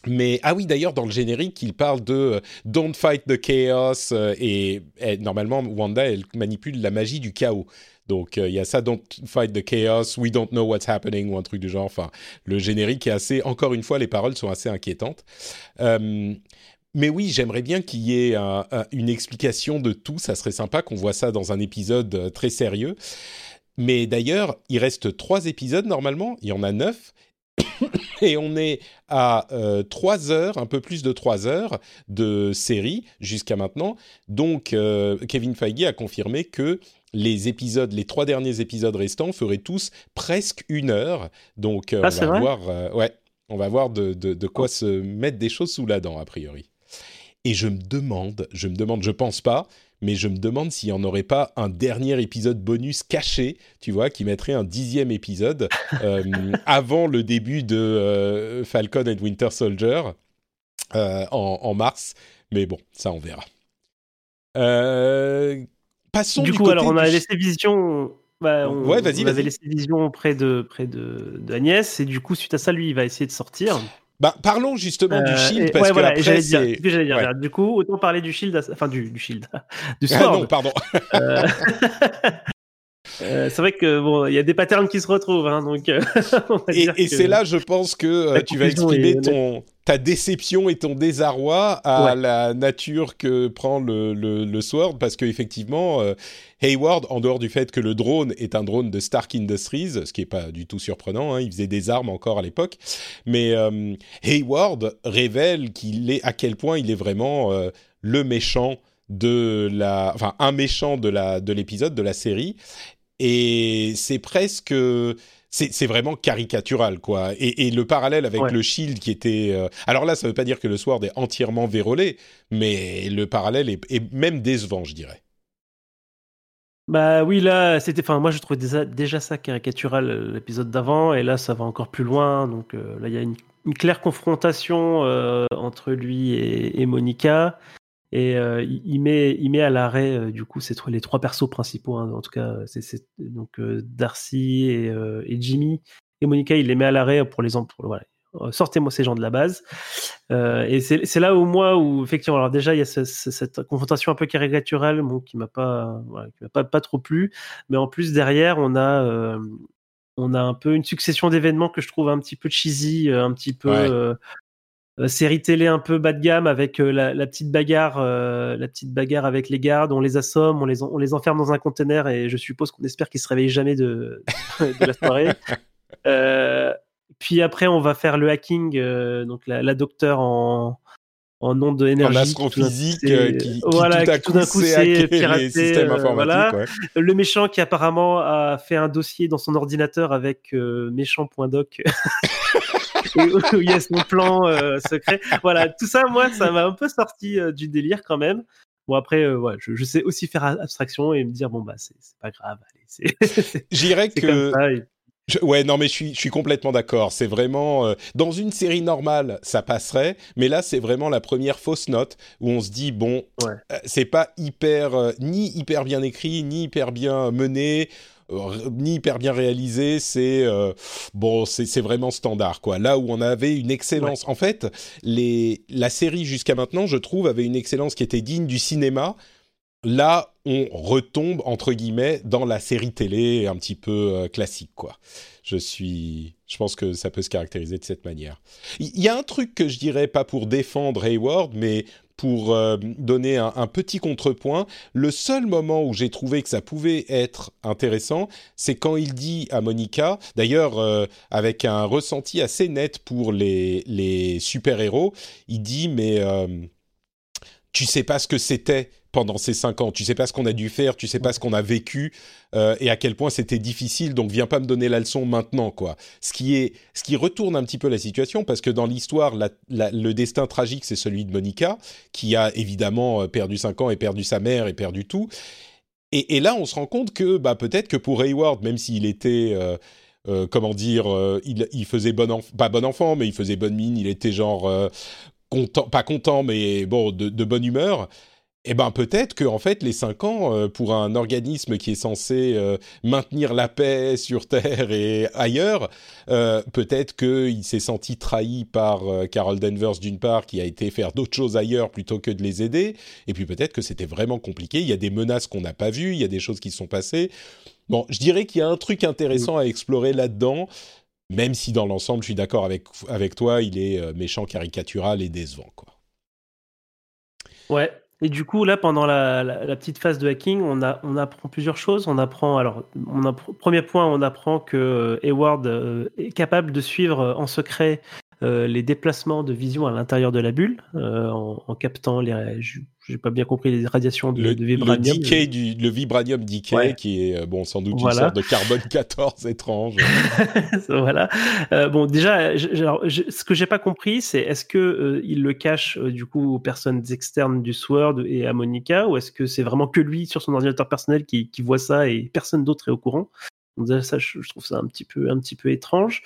Speaker 1: mais ah oui, d'ailleurs, dans le générique, il parle de euh, Don't fight the chaos euh, et, normalement, Wanda, elle manipule la magie du chaos. Donc euh, il y a ça, Don't fight the chaos, we don't know what's happening ou un truc du genre. Enfin, le générique est assez. Encore une fois, les paroles sont assez inquiétantes. mais oui, j'aimerais bien qu'il y ait une explication de tout. Ça serait sympa qu'on voit ça dans un épisode très sérieux. Mais d'ailleurs, il reste trois épisodes normalement. Il y en a neuf. et on est à euh, 3 heures, un peu plus de 3 heures de série jusqu'à maintenant. Donc, euh, Kevin Feige a confirmé que les épisodes, les trois derniers épisodes restants feraient tous presque une heure. Donc, euh, ah, on, va voir, euh, ouais, on va voir de, de, de quoi oh. se mettre des choses sous la dent, a priori. Et je me demande, je me demande, je pense pas, mais je me demande s'il n'y en aurait pas un dernier épisode bonus caché, tu vois, qui mettrait un dixième épisode euh, avant le début de euh, Falcon and Winter Soldier euh, en, mars. Mais bon, ça on verra. passons
Speaker 2: du, coup, alors on a laissé Vision.
Speaker 1: Bah, on, ouais, vas-y,
Speaker 2: avait laissé Vision près de près de, de Agnès et du coup suite à ça lui il va essayer de sortir.
Speaker 1: Bah, parlons justement du euh, Shield parce que après,
Speaker 2: j'allais dire, que j'allais dire. Du coup, autant parler du Shield, enfin du, du Shield, du Sword.
Speaker 1: Ah non, pardon.
Speaker 2: Euh, euh, c'est vrai que bon, il y a des patterns qui se retrouvent, hein, donc.
Speaker 1: et, et c'est là, je pense que tu vas exprimer ton ta déception et ton désarroi à la nature que prend le, le, Sword, parce qu'effectivement, euh, Hayward, en dehors du fait que le drone est un drone de Stark Industries, ce qui n'est pas du tout surprenant, hein, il faisait des armes encore à l'époque, mais euh, Hayward révèle qu'il est à quel point il est vraiment euh, le méchant de la, enfin un méchant de la de l'épisode de la série, et c'est presque c'est vraiment caricatural, quoi. Et, le parallèle avec le Shield qui était... Euh, alors là, ça ne veut pas dire que le Sword est entièrement vérolé, mais le parallèle est, même décevant, je dirais.
Speaker 2: Bah oui, là, c'était... Enfin, moi, je trouvais déjà, ça caricatural euh, l'épisode d'avant, et là, ça va encore plus loin. Donc euh, là, il y a une, claire confrontation entre lui et, et Monica. Et euh, il, met, il met à l'arrêt, euh, du coup, c'est les trois persos principaux. Hein, en tout cas, c'est donc euh, Darcy et, et, Jimmy. Et Monica, il les met à l'arrêt pour les pour, voilà, sortez-moi ces gens de la base. et c'est là où moi, où effectivement, alors déjà, il y a cette confrontation un peu caricaturale bon, qui m'a pas, voilà, m'a pas, pas trop plu. Mais en plus, derrière, on a, on a un peu une succession d'événements que je trouve un petit peu cheesy, un petit peu. Euh, série télé un peu bas de gamme avec euh, la, petite bagarre, euh, la petite bagarre avec les gardes. On les assomme, on les, on les enferme dans un conteneur et je suppose qu'on espère qu'ils se réveillent jamais de, de la soirée. puis après, on va faire le hacking, donc la, la docteure en, en nom de énergie.
Speaker 1: En astrophysique qui, qui, voilà, tout, à coup, c'est les systèmes informatiques.
Speaker 2: Le méchant qui apparemment a fait un dossier dans son ordinateur avec méchant.doc. où il y a son plan secret. Voilà, tout ça, moi, ça m'a un peu sorti du délire quand même. Bon après, euh, je, sais aussi faire abstraction et me dire bon bah c'est pas grave.
Speaker 1: J'irais que. Ouais, non, mais je suis, je suis complètement d'accord. C'est vraiment euh, dans une série normale, ça passerait, mais là, c'est vraiment la première fausse note où on se dit bon, euh, c'est pas hyper ni hyper bien écrit, ni hyper bien mené. Euh, ni hyper bien réalisé, c'est euh, bon, c'est vraiment standard quoi. Là où on avait une excellence, en fait, les la série jusqu'à maintenant, je trouve, avait une excellence qui était digne du cinéma. Là, on retombe entre guillemets dans la série télé un petit peu euh, classique quoi. Je suis, je pense que ça peut se caractériser de cette manière. Il y a un truc que je dirais pas pour défendre Hayward, mais pour euh, donner un, petit contrepoint, le seul moment où j'ai trouvé que ça pouvait être intéressant, c'est quand il dit à Monica, d'ailleurs euh, avec un ressenti assez net pour les, super-héros, il dit mais tu sais pas ce que c'était pendant ces cinq ans. Tu sais pas ce qu'on a dû faire, tu sais pas ce qu'on a vécu euh, et à quel point c'était difficile. Donc viens pas me donner la leçon maintenant, quoi. Ce qui est, ce qui retourne un petit peu la situation parce que dans l'histoire, le destin tragique c'est celui de Monica qui a évidemment euh, perdu cinq ans et perdu sa mère et perdu tout. Et, là, on se rend compte que bah, peut-être que pour Hayward, même s'il était euh, comment dire, il, faisait bon enfant, pas bon enfant, mais il faisait bonne mine, il était genre content, pas content, mais bon, de, de bonne humeur eh ben peut-être que en fait les cinq ans euh, pour un organisme qui est censé euh, maintenir la paix sur Terre et ailleurs, euh, peut-être qu'il s'est senti trahi par Carol Danvers d'une part, qui a été faire d'autres choses ailleurs plutôt que de les aider, et puis peut-être que c'était vraiment compliqué. Il y a des menaces qu'on n'a pas vues, il y a des choses qui sont passées. Bon, je dirais qu'il y a un truc intéressant à explorer là-dedans. Même si dans l'ensemble, je suis d'accord avec, avec toi, il est méchant, caricatural et décevant. Quoi.
Speaker 2: Ouais, et du coup, là, pendant la, petite phase de hacking, on, apprend plusieurs choses. On apprend, alors, on premier point, on apprend que Hayward euh, est capable de suivre euh, en secret euh, les déplacements de vision à l'intérieur de la bulle euh, en, en, captant les. J'ai pas bien compris les radiations de,
Speaker 1: le,
Speaker 2: de vibranium.
Speaker 1: Le, du, le vibranium decay qui est euh, bon sans doute une sorte de carbone 14 étrange.
Speaker 2: voilà. Euh, bon déjà, ce que j'ai pas compris, c'est est-ce que il le cache du coup aux personnes externes du SWORD et à Monica, ou est-ce que c'est vraiment que lui sur son ordinateur personnel qui, qui voit ça et personne d'autre est au courant? Ça, je, trouve ça un petit peu, un petit peu étrange.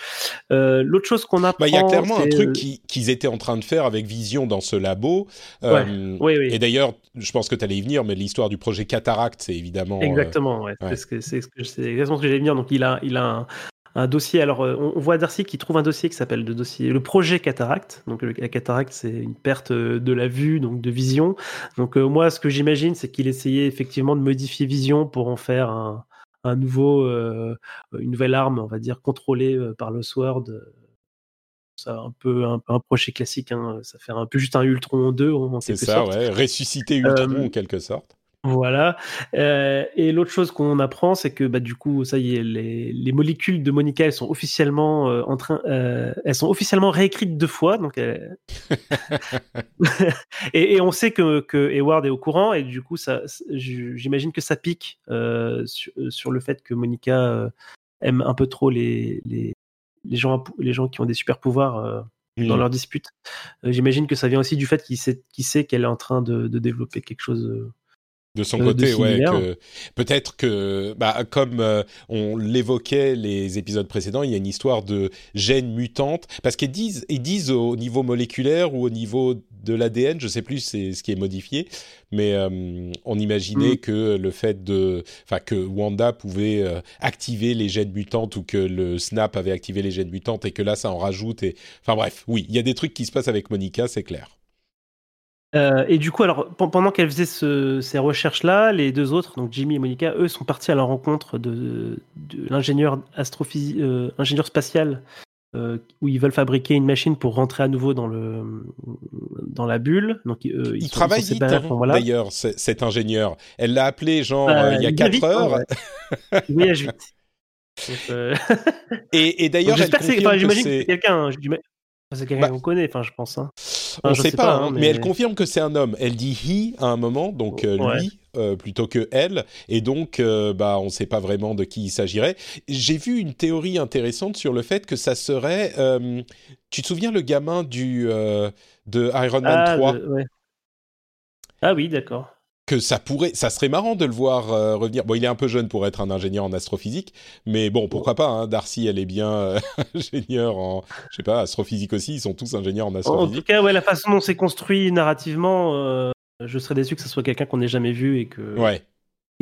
Speaker 2: Euh, L'autre chose qu'on apprend,
Speaker 1: bah, il y a clairement un truc qu'ils étaient en train de faire avec Vision dans ce labo.
Speaker 2: Euh, oui, oui.
Speaker 1: Et d'ailleurs, je pense que tu allais y venir, mais l'histoire du projet Cataract, c'est évidemment.
Speaker 2: Euh, exactement, ouais. c'est exactement ce que j'allais venir. Donc il a, il a un, un dossier. Alors, on, voit Darcy qui trouve un dossier qui s'appelle le dossier, le projet cataracte. Donc, la cataracte, c'est une perte de la vue, donc de vision. Donc, moi, ce que j'imagine, c'est qu'il essayait effectivement de modifier vision pour en faire un, un nouveau, euh, une nouvelle arme, on va dire, contrôlée euh, par le Sword. Euh, ça un peu un, un projet classique, hein, ça fait un peu juste un Ultron 2
Speaker 1: C'est ça, ouais, ressusciter Ultron en quelque sorte.
Speaker 2: Voilà. Euh, et l'autre chose qu'on apprend, c'est que bah, du coup, ça y est, les, les molécules de Monica, elles sont officiellement euh, en train, euh, elles sont officiellement réécrites deux fois. Donc, et, et, on sait que, que Hayward est au courant, et du coup, ça, j'imagine que ça pique sur, sur, le fait que Monica aime un peu trop les, les, les, gens, les gens qui ont des super pouvoirs. dans leur dispute. J'imagine que ça vient aussi du fait qu'il sait qu'elle est en train de, de développer quelque chose
Speaker 1: de son côté, ouais, que peut-être que, bah, comme euh, on l'évoquait les épisodes précédents, il y a une histoire de gènes mutantes, parce qu'ils disent, ils disent au niveau moléculaire ou au niveau de l'ADN, je sais plus c'est ce qui est modifié, mais euh, on imaginait mm. que le fait de, enfin que Wanda pouvait euh, activer les gènes mutantes ou que le Snap avait activé les gènes mutantes et que là ça en rajoute et, enfin bref, oui, il y a des trucs qui se passent avec Monica, c'est clair.
Speaker 2: Euh, et du coup, alors pendant qu'elle faisait ce, ces recherches-là, les deux autres, donc Jimmy et Monica, eux, sont partis à la rencontre de, de l'ingénieur euh, ingénieur spatial, euh, où ils veulent fabriquer une machine pour rentrer à nouveau dans le dans la bulle. Donc,
Speaker 1: ils, il travaille vite, hein, d'ailleurs, cet ingénieur. Elle l'a appelé genre bah, il y a 4 heures.
Speaker 2: Ouais. il voyage vite.
Speaker 1: et, et d'ailleurs,
Speaker 2: j'espère que c'est, j'imagine que c'est quelqu'un. Quelqu'un qu'on connaît, enfin, je pense. Hein.
Speaker 1: on ne sait
Speaker 2: sais
Speaker 1: pas,
Speaker 2: pas,
Speaker 1: hein,
Speaker 2: hein,
Speaker 1: mais...
Speaker 2: mais-
Speaker 1: elle confirme que c'est un homme. Elle dit he à un moment, donc euh,
Speaker 2: Ouais.
Speaker 1: lui euh, plutôt que elle, et donc euh, bah on ne sait pas vraiment de qui il s'agirait. J'ai vu une théorie intéressante sur le fait que ça serait. tu te souviens le gamin du de Iron Man
Speaker 2: Ah,
Speaker 1: 3
Speaker 2: de- ouais. Ah oui, d'accord.
Speaker 1: Que ça pourrait, ça serait marrant de le voir euh, revenir. Bon, il est un peu jeune pour être un ingénieur en astrophysique, mais bon, pourquoi pas. Hein, Darcy, elle est bien euh, ingénieure en, je sais pas, astrophysique aussi. Ils sont tous ingénieurs en
Speaker 2: En, en tout
Speaker 1: astrophysique.
Speaker 2: cas, ouais, la façon dont c'est construit narrativement, euh, je serais déçu que ce soit quelqu'un qu'on n'ait jamais vu et que,
Speaker 1: Ouais,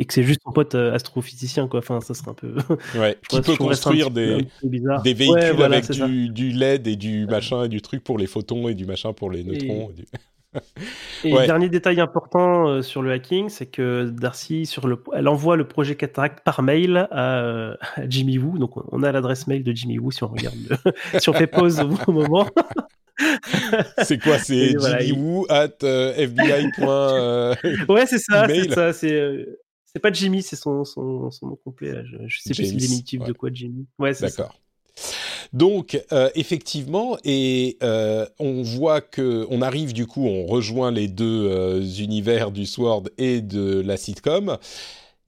Speaker 2: et que c'est juste son pote euh, astrophysicien, quoi. Enfin, ça serait un peu.
Speaker 1: ouais. Qui peut construire des
Speaker 2: peu
Speaker 1: véhicules
Speaker 2: Ouais, voilà,
Speaker 1: avec du, du LED et du machin et du truc pour les photons et du machin pour les neutrons. et du-
Speaker 2: Et
Speaker 1: Ouais.
Speaker 2: dernier détail important euh, sur le hacking, c'est que Darcy, sur le, elle envoie le projet Cataract par mail à, euh, à Jimmy Woo. Donc, on a l'adresse mail de Jimmy Woo si on regarde, le- si on fait pause au bon moment.
Speaker 1: C'est quoi C'est
Speaker 2: voilà,
Speaker 1: Jimmy
Speaker 2: il-
Speaker 1: Woo at euh, FBI.
Speaker 2: Ouais, c'est ça, c'est ça. C'est c'est pas Jimmy, c'est son, son, son nom complet. là. Je, je sais plus si c'est diminutif
Speaker 1: ouais.
Speaker 2: de quoi Jimmy. Ouais, c'est.
Speaker 1: D'accord. Donc euh, effectivement, et euh, on voit que on arrive du coup, on rejoint les deux euh, univers du Sword et de la sitcom.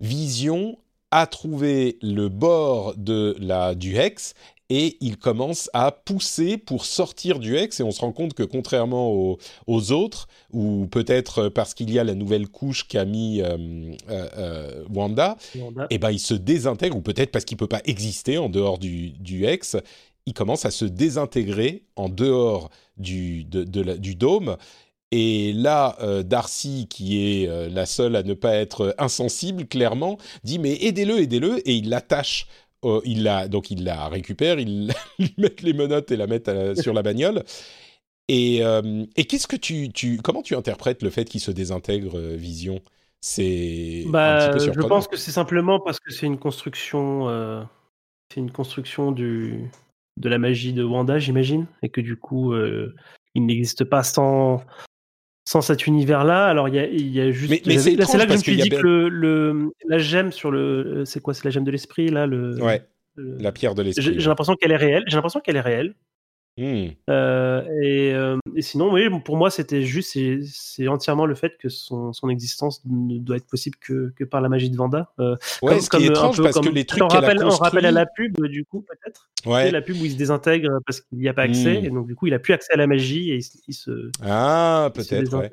Speaker 1: Vision a trouvé le bord de la du Hex et il commence à pousser pour sortir du Hex et on se rend compte que contrairement aux, aux autres ou peut-être parce qu'il y a la nouvelle couche qu'a mis euh, euh, euh, Wanda,
Speaker 2: Wanda.
Speaker 1: eh ben, il se désintègre, ou peut-être parce qu'il peut pas exister en dehors du, du Hex, il commence à se désintégrer en dehors du, de, de la- du dôme. Et là, euh, Darcy, qui est euh, la seule à ne pas être insensible, clairement, dit mais aidez-le, aidez-le, et il l'attache. euh, il la, donc il la récupère, il lui met les menottes et la met sur la bagnole. Et, euh, et qu'est-ce que tu, tu, comment tu interprètes le fait qu'il se désintègre, Vision? C'est un
Speaker 2: Bah,
Speaker 1: petit peu
Speaker 2: je pense que c'est simplement parce que c'est une construction, c'est une construction du, de la magie de Wanda, j'imagine, et que du coup, euh, il n'existe pas sans, sans cet univers-là. Alors il y a, il y a juste.
Speaker 1: Mais- c'est
Speaker 2: là, que je me suis dit que le, le- la gemme sur le, c'est quoi, c'est la gemme de l'esprit là, le.
Speaker 1: Ouais,
Speaker 2: le-
Speaker 1: la pierre de l'esprit.
Speaker 2: J'ai l'impression qu'elle est réelle. J'ai l'impression qu'elle est réelle.
Speaker 1: Hmm.
Speaker 2: Euh, et, euh, et sinon, oui, pour moi, c'était juste, c'est- entièrement le fait que son, son existence ne doit être possible que, que par la magie de Vanda. Euh,
Speaker 1: Ouais,
Speaker 2: comme-
Speaker 1: ce qui est
Speaker 2: comme, un
Speaker 1: étrange
Speaker 2: peu
Speaker 1: parce que
Speaker 2: comme-
Speaker 1: les trucs
Speaker 2: on
Speaker 1: a
Speaker 2: rappelle, on rappelle à la pub, du coup, peut-être.
Speaker 1: Ouais.
Speaker 2: La pub où il se désintègre parce qu'il n'y a pas accès,
Speaker 1: Mm.
Speaker 2: et donc du coup, il a plus accès à la magie et il, se- il se,
Speaker 1: Ah, peut-être. ouais.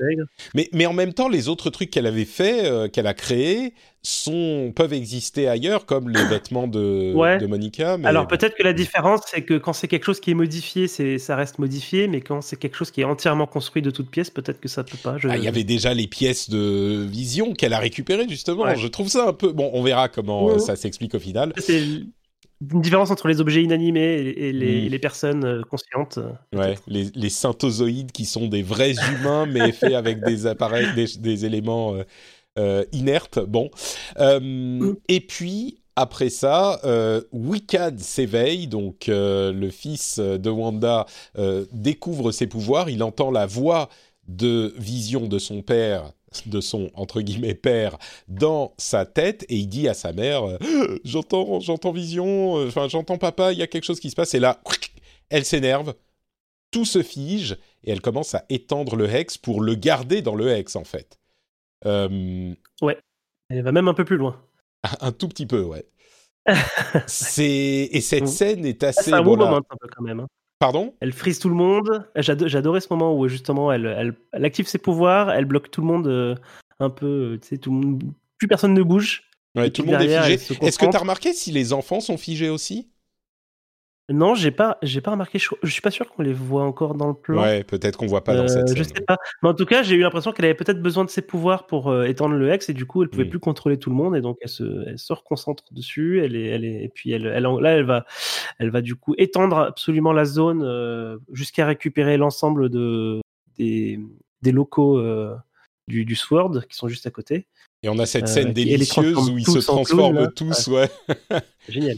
Speaker 1: Mais, mais en même temps, les autres trucs qu'elle avait fait, euh, qu'elle a créés, sont peuvent exister ailleurs, comme les vêtements de,
Speaker 2: Ouais.
Speaker 1: de Monica. Mais
Speaker 2: Alors peut-être que la différence, c'est que quand c'est quelque chose qui est modifié, c'est ça reste modifié, mais quand c'est quelque chose qui est entièrement construit de toutes pièces, peut-être que ça peut pas. Je-
Speaker 1: Ah, il y avait déjà les pièces de Vision qu'elle a récupérées justement.
Speaker 2: Ouais.
Speaker 1: Je trouve ça un peu. Bon, on verra comment
Speaker 2: Ouais.
Speaker 1: euh, ça s'explique au final.
Speaker 2: C'est une différence entre les objets inanimés et, les,
Speaker 1: Mm.
Speaker 2: les personnes euh, conscientes.
Speaker 1: Ouais, les, les synthozoïdes qui sont des vrais humains, mais faits avec des appareils, des, des éléments euh, euh, inertes. Bon. Euh, Et puis, après ça, euh, s'éveille, donc euh, le fils de Wanda euh, découvre ses pouvoirs, il entend la voix de vision de son père de son entre guillemets père dans sa tête et il dit à sa mère euh, j'entends j'entends vision enfin j'entends papa il y a quelque chose qui se passe et là elle s'énerve tout se fige et elle commence à étendre le hex pour le garder dans le hex en fait. Euh,
Speaker 2: Elle va même un peu plus loin.
Speaker 1: un tout petit peu ouais c'est et cette
Speaker 2: Mm.
Speaker 1: scène est assez
Speaker 2: C'est un
Speaker 1: bon,
Speaker 2: beau
Speaker 1: là-
Speaker 2: moment un peu quand même. hein.
Speaker 1: pardon?
Speaker 2: Elle frise tout le monde. J'ado- J'adorais ce moment où justement elle, elle, elle active ses pouvoirs, elle bloque tout le monde euh, un peu. Tu sais, tout le monde, plus personne ne bouge.
Speaker 1: Ouais, tout le monde est figé est-ce que tu as remarqué si les enfants sont figés aussi?
Speaker 2: Non, j'ai pas, j'ai pas remarqué. Je, je suis pas sûr qu'on les voit encore dans le plan.
Speaker 1: ouais peut-être qu'on voit pas dans
Speaker 2: Euh,
Speaker 1: cette scène
Speaker 2: je sais pas. Mais en tout cas, j'ai eu l'impression qu'elle avait peut-être besoin de ses pouvoirs pour euh, étendre le hex et du coup, elle pouvait
Speaker 1: Mm.
Speaker 2: plus contrôler tout le monde et donc elle se, elle se reconcentre dessus. Elle est, elle est, et puis elle, elle, là, elle va, elle va du coup étendre absolument la zone euh, jusqu'à récupérer l'ensemble de des, des locaux euh, du, du Sword qui sont juste à côté.
Speaker 1: Et on a cette
Speaker 2: Euh,
Speaker 1: scène délicieuse où ils se transforment tous ouais
Speaker 2: génial.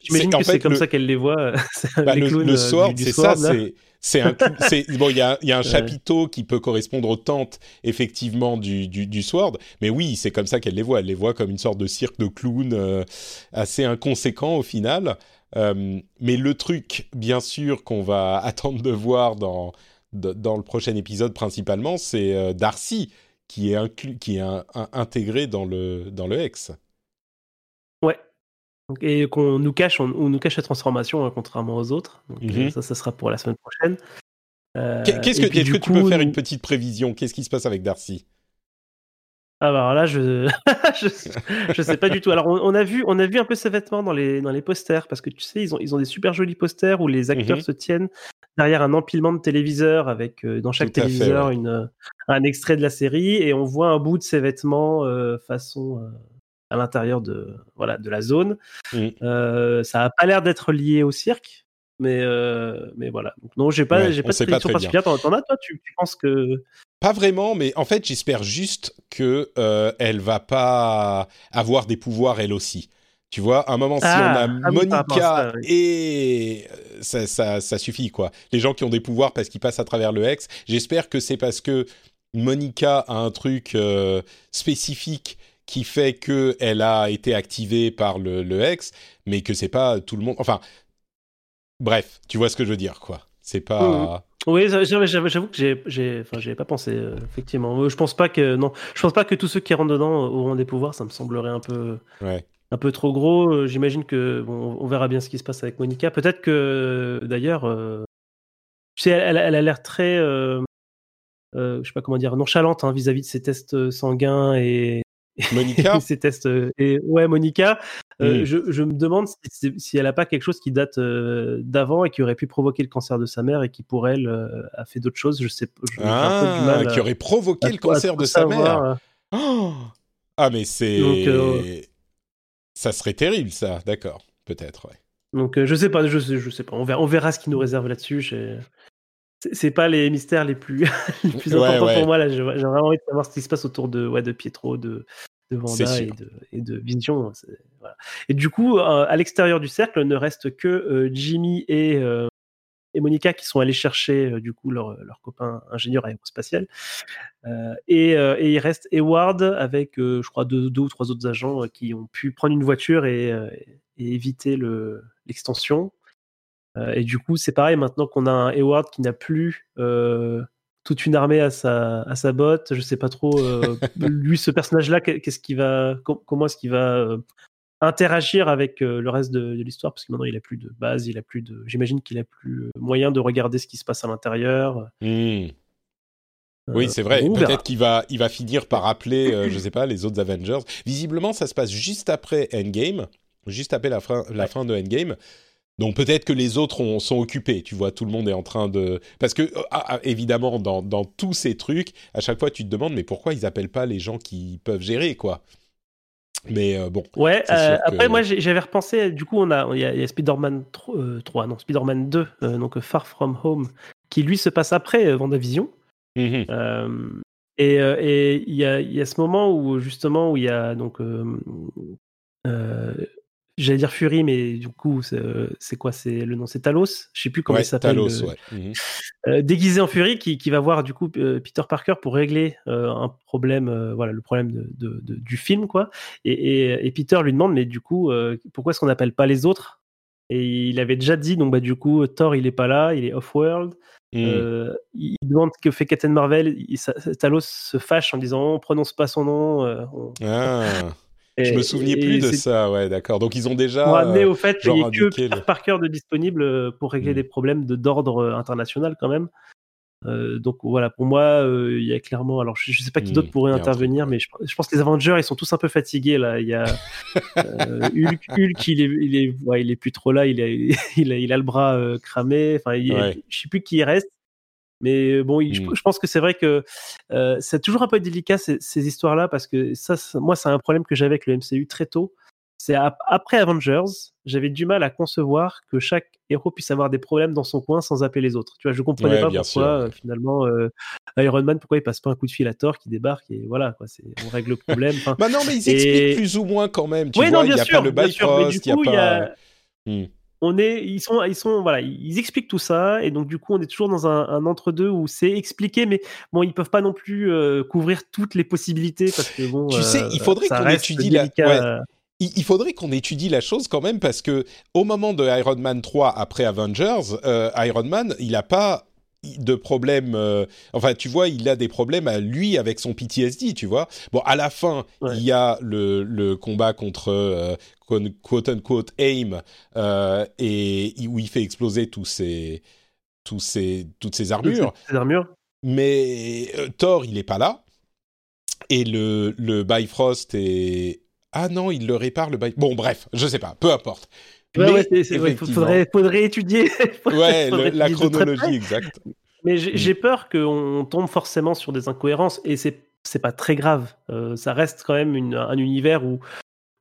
Speaker 2: J'imagine que c'est comme
Speaker 1: le-
Speaker 2: ça qu'elle les voit.
Speaker 1: Bah,
Speaker 2: les
Speaker 1: le,
Speaker 2: clowns,
Speaker 1: le
Speaker 2: euh,
Speaker 1: sword, c'est ça, c'est un bon, il y a, il y a un chapiteau qui peut correspondre aux tentes effectivement du, du, du sword, mais oui, c'est comme ça qu'elle les voit. Elle les voit comme une sorte de cirque de clowns euh, assez inconséquent au final. mais le truc, bien sûr, qu'on va attendre de voir dans, dans le prochain épisode principalement, c'est Darcy qui est, inclus, qui est intégré dans le, dans le Hex.
Speaker 2: Ouais. Et qu'on nous cache, on, nous cache la transformation, hein, contrairement aux autres. Mhm. ça, ça sera pour la semaine prochaine.
Speaker 1: Qu'est-ce que, est-ce que tu peux faire une petite prévision? Qu'est-ce qui se passe avec Darcy?
Speaker 2: Ah bah alors là, je... je... sais pas du tout. Alors on, a vu, on a vu un peu ses vêtements dans les dans les posters parce que tu sais, ils ont ils ont des super jolis posters où les acteurs mhm. se tiennent derrière un empilement de téléviseurs avec euh, dans chaque téléviseur une euh, un extrait de la série et on voit un bout de ses vêtements euh, façon à l'intérieur de voilà de la zone. Mhm. ça a pas l'air d'être lié au cirque. Mais, mais voilà. Donc, non, j'ai pas, j'ai pas de prédiction particulière. T'en as, toi tu, tu penses que
Speaker 1: pas vraiment, mais en fait, j'espère juste que elle va pas avoir des pouvoirs elle aussi. Tu vois, à un moment, si on a ah, ah Monica et euh, ça, ça, ça, suffit quoi. Les gens qui ont des pouvoirs parce qu'ils passent à travers le Hex, j'espère que c'est parce que Monica a un truc euh, spécifique qui fait que elle a été activée par le, le Hex, mais que c'est pas tout le monde. Enfin, bref, tu vois ce que je veux dire quoi. C'est pas.
Speaker 2: Oui, j'avoue que j'ai, enfin, j'avais pas pensé euh, effectivement. Je pense pas que non, je pense pas que tous ceux qui rentrent dedans auront des pouvoirs. Ça me semblerait un peu, un peu trop gros. Euh, j'imagine que bon, on verra bien ce qui se passe avec Monica. Peut-être que d'ailleurs, euh, tu sais, elle, elle, a l'air très, je sais pas comment dire, nonchalante hein, vis-à-vis de ses tests sanguins et
Speaker 1: Monica
Speaker 2: Ces tests. Euh, et, ouais, Monica. Euh, je, je, me demande si, si elle n'a pas quelque chose qui date euh, d'avant et qui aurait pu provoquer le cancer de sa mère et qui, pour elle, a fait d'autres choses. Je sais
Speaker 1: ah, qui aurait provoqué le cancer de sa mère. Oh ah, mais c'est. Ça serait terrible, ça. D'accord. Peut-être, ouais.
Speaker 2: Donc, je sais pas, je sais, je sais pas. On verra, on verra ce qu'il nous réserve là-dessus. C'est pas les mystères les plus, les plus importants pour moi. Là, j'ai vraiment envie de savoir ce qui se passe autour de, ouais, de Pietro, de, de Vanda et de, et de, Vision. Voilà. Et du coup, euh, à l'extérieur du cercle, ne reste que euh, Jimmy et, euh, et Monica qui sont allés chercher du coup leur, leur copain ingénieur aérospatial. Et, et, il reste Eward avec, je crois, deux, deux, ou trois autres agents qui ont pu prendre une voiture et, et éviter l'extension. Euh, et du coup, c'est pareil, maintenant qu'on a un Hayward qui n'a plus euh, toute une armée à sa, à sa botte, je sais pas trop, euh, lui, ce personnage-là, qu'est-ce qu'il va, comment est-ce qu'il va interagir avec le reste de, l'histoire parce que maintenant il a plus de base, il a plus de, j'imagine qu'il a plus moyen de regarder ce qui se passe à l'intérieur.
Speaker 1: Mmh. oui, c'est vrai. Peut-être qu'il va, il va finir par appeler, je sais pas, les autres Avengers. Visiblement, ça se passe juste après Endgame, juste après la fin, la fin de Endgame. Donc peut-être que les autres sont occupés, tu vois, tout le monde est en train de... Parce que, ah, ah, évidemment, dans, dans, tous ces trucs, à chaque fois tu te demandes, mais pourquoi ils appellent pas les gens qui peuvent gérer, quoi? Mais euh, bon.
Speaker 2: Ouais, euh, après, moi j'avais repensé, du coup, on a, il y a, Spider-Man 3, euh, non, Spider-Man 2, donc Far From Home, qui lui se passe après Vendavision. Mmh et il y, a, y, a, ce moment où, justement, où il y a donc J'allais dire Fury, mais du coup, c'est euh, quoi? C'est le nom, c'est Talos? Je sais plus comment il s'appelle. Talos, ouais. Mhm. Euh, déguisé en Fury, qui, qui va voir du coup euh, Peter Parker pour régler un problème, voilà, le problème de, de, du film, quoi. Et, et, et, Peter lui demande, mais du coup, pourquoi est-ce qu'on n'appelle pas les autres? Et il avait déjà dit, donc bah du coup, Thor, il est pas là, il est off-world. Mhm. il demande que fait Captain Marvel. Talos se fâche en disant, on prononce pas son nom.
Speaker 1: Ah. Je me souvenais plus de ça, ouais, d'accord. Donc ils ont déjà.
Speaker 2: Amener au fait qu'il n'y ait que Peter Parker de disponible euh, pour régler hmm. des problèmes d'ordre euh, international quand même. Euh, donc voilà, pour moi, il y a clairement. Alors je, ne sais pas qui hmm, d'autre pourrait intervenir, mais je, pense que les Avengers ils sont tous un peu fatigués là. Il y a Hulk, Hulk, il est, il est, ouais, il est plus trop là. Il a, il a, il a le bras cramé. Enfin, il, je sais plus qui reste. Mais bon, je, mmh. pense que c'est vrai que euh, c'est toujours un peu délicat ces, histoires-là parce que ça, moi, c'est un problème que j'avais avec le MCU très tôt. C'est après Avengers, j'avais du mal à concevoir que chaque héros puisse avoir des problèmes dans son coin sans appeler les autres. Tu vois, je comprenais pas pourquoi euh, finalement euh, Iron Man, pourquoi il passe pas un coup de fil à Thor qui débarque et voilà quoi, on règle le problème.
Speaker 1: bah non, mais ils expliquent plus ou moins quand même. Tu vois, il n'y a pas le Bifrost, il y a pas.
Speaker 2: Mmh on est, ils sont, ils sont, voilà, ils expliquent tout ça, et donc du coup, on est toujours dans un, entre-deux où c'est expliqué, mais bon, ils peuvent pas non plus euh, couvrir toutes les possibilités parce que bon.
Speaker 1: Tu sais, il faudrait euh, qu'on étudie la. il, faudrait qu'on étudie la chose quand même parce que au moment de Iron Man 3 après Avengers, euh, Iron Man, il n'a pas de problème. Euh, enfin, tu vois, il a des problèmes à lui avec son PTSD, tu vois. Bon, à la fin, il y a le, le combat contre euh, quote unquote aim et où il fait exploser tous ses, tous ses, toutes ses armures.
Speaker 2: Toutes armures.
Speaker 1: Mais Thor, il est pas là. Et le, le Bifrost est ah non, il le répare le bail. Bon, bref, je sais pas, peu importe.
Speaker 2: Ouais, il faudrait, faudrait, étudier.
Speaker 1: ouais, la chronologie exacte.
Speaker 2: Mais j'ai mm. peur qu'on tombe forcément sur des incohérences et c'est c'est pas très grave. Euh, ça reste quand même une, un univers où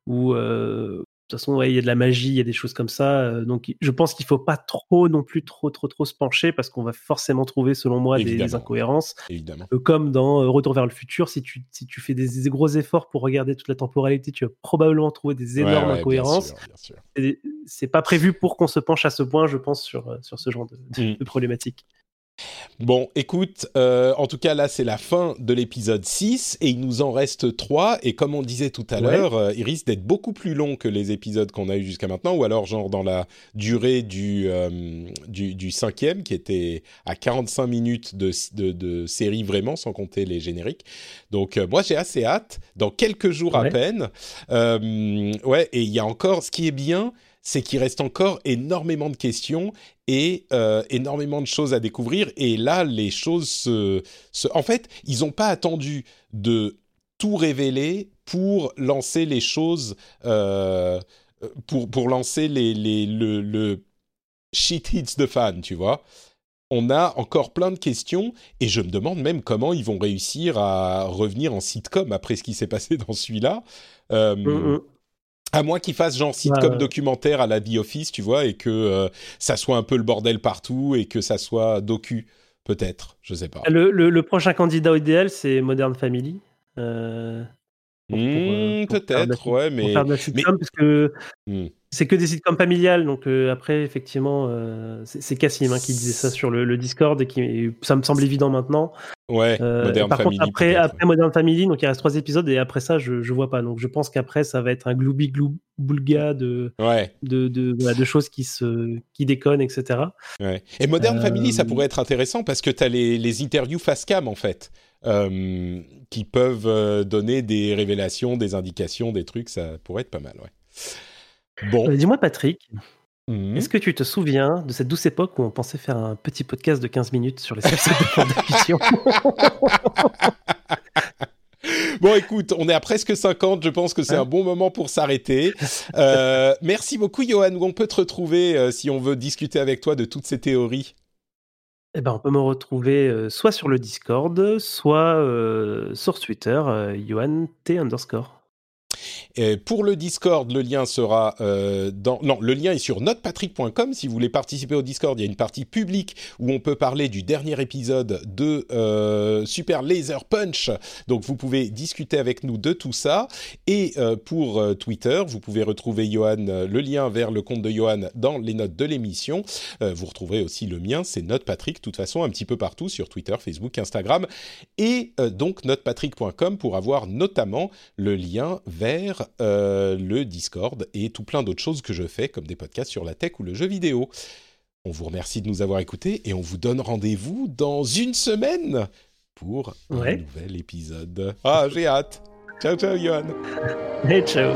Speaker 2: où euh, toute façon, il y a de la magie, il y a des choses comme ça. Euh, donc, je pense qu'il ne faut pas trop non plus trop trop trop se pencher parce qu'on va forcément trouver, selon moi, des, incohérences.
Speaker 1: Évidemment.
Speaker 2: Euh, comme dans Retour vers le futur, si tu si tu fais des, gros efforts pour regarder toute la temporalité, tu vas probablement trouver des énormes incohérences. C'est pas prévu pour qu'on se penche à ce point, je pense, sur sur ce genre de, mm. de problématiques.
Speaker 1: Bon, écoute, euh, en tout cas là c'est la fin de l'épisode 6 et il nous en reste 3 et comme on disait tout à l'heure, euh, il risque d'être beaucoup plus long que les épisodes qu'on a eu jusqu'à maintenant ou alors genre dans la durée du, euh, du, cinquième qui était à 45 minutes de, de, série vraiment sans compter les génériques. Donc moi j'ai assez hâte, dans quelques jours à peine. ouais, et il y a encore, ce qui est bien, c'est qu'il reste encore énormément de questions et euh, énormément de choses à découvrir. Et là, les choses se... En fait, ils n'ont pas attendu de tout révéler pour lancer les choses, euh, pour, pour lancer les, les, le, le shit hits de fans, tu vois on a encore plein de questions et je me demande même comment ils vont réussir à revenir en sitcom après ce qui s'est passé dans celui-là. Euh, mm, mm. À moins qu'ils fassent genre sitcom documentaire à la The Office, tu vois, et que euh, ça soit un peu le bordel partout et que ça soit docu, peut-être, je sais pas.
Speaker 2: Le, prochain candidat idéal, c'est Modern Family. Euh,
Speaker 1: peut-être, ouais, mais.
Speaker 2: parce que hmm. c'est que des sitcoms familiales, donc euh, après, effectivement, c'est Cassim hein, qui disait ça sur le, le, Discord et qui, ça me semble évident maintenant.
Speaker 1: Ouais, euh, Modern par Family.
Speaker 2: Contre, après, après Modern Family, donc il reste trois épisodes et après ça, je, je vois pas. Donc je pense qu'après, ça va être un gloubi gloubulga de,
Speaker 1: ouais.
Speaker 2: de, de, de, choses qui, se, qui déconnent, etc.
Speaker 1: Ouais. Et Modern Family, ça euh, pourrait être intéressant parce que tu as les, les interviews face cam en fait. Euh, qui peuvent donner des révélations, des indications, des trucs, ça pourrait être pas mal, ouais.
Speaker 2: Bon. Dis-moi, Patrick, Mhm. Est-ce que tu te souviens de cette douce époque où on pensait faire un petit podcast de 15 minutes sur les épisodes de
Speaker 1: Bon, écoute, on est à presque 50. Je pense que c'est un bon moment pour s'arrêter. Euh, merci beaucoup, Johan. Où on peut te retrouver euh, si on veut discuter avec toi de toutes ces théories?
Speaker 2: Eh ben, on peut me retrouver euh, soit sur le Discord, soit sur Twitter, T underscore
Speaker 1: pour le Discord, le lien sera euh, dans... Non, le lien est sur notrepatrick.com. Si vous voulez participer au Discord, il y a une partie publique où on peut parler du dernier épisode de euh, Super Laser Punch. Donc vous pouvez discuter avec nous de tout ça. Et euh, pour Twitter, vous pouvez retrouver Johan, le lien vers le compte de Johan dans les notes de l'émission. vous retrouverez aussi le mien, c'est Notepatrick, de toute façon, un petit peu partout sur Twitter, Facebook, Instagram. Et donc notrepatrick.com pour avoir notamment le lien vers euh, le Discord et tout plein d'autres choses que je fais, comme des podcasts sur la tech ou le jeu vidéo. On vous remercie de nous avoir écoutés et on vous donne rendez-vous dans une semaine pour un nouvel épisode. Ah, j'ai hâte. Ciao, ciao, Johan.
Speaker 2: Hey, ciao.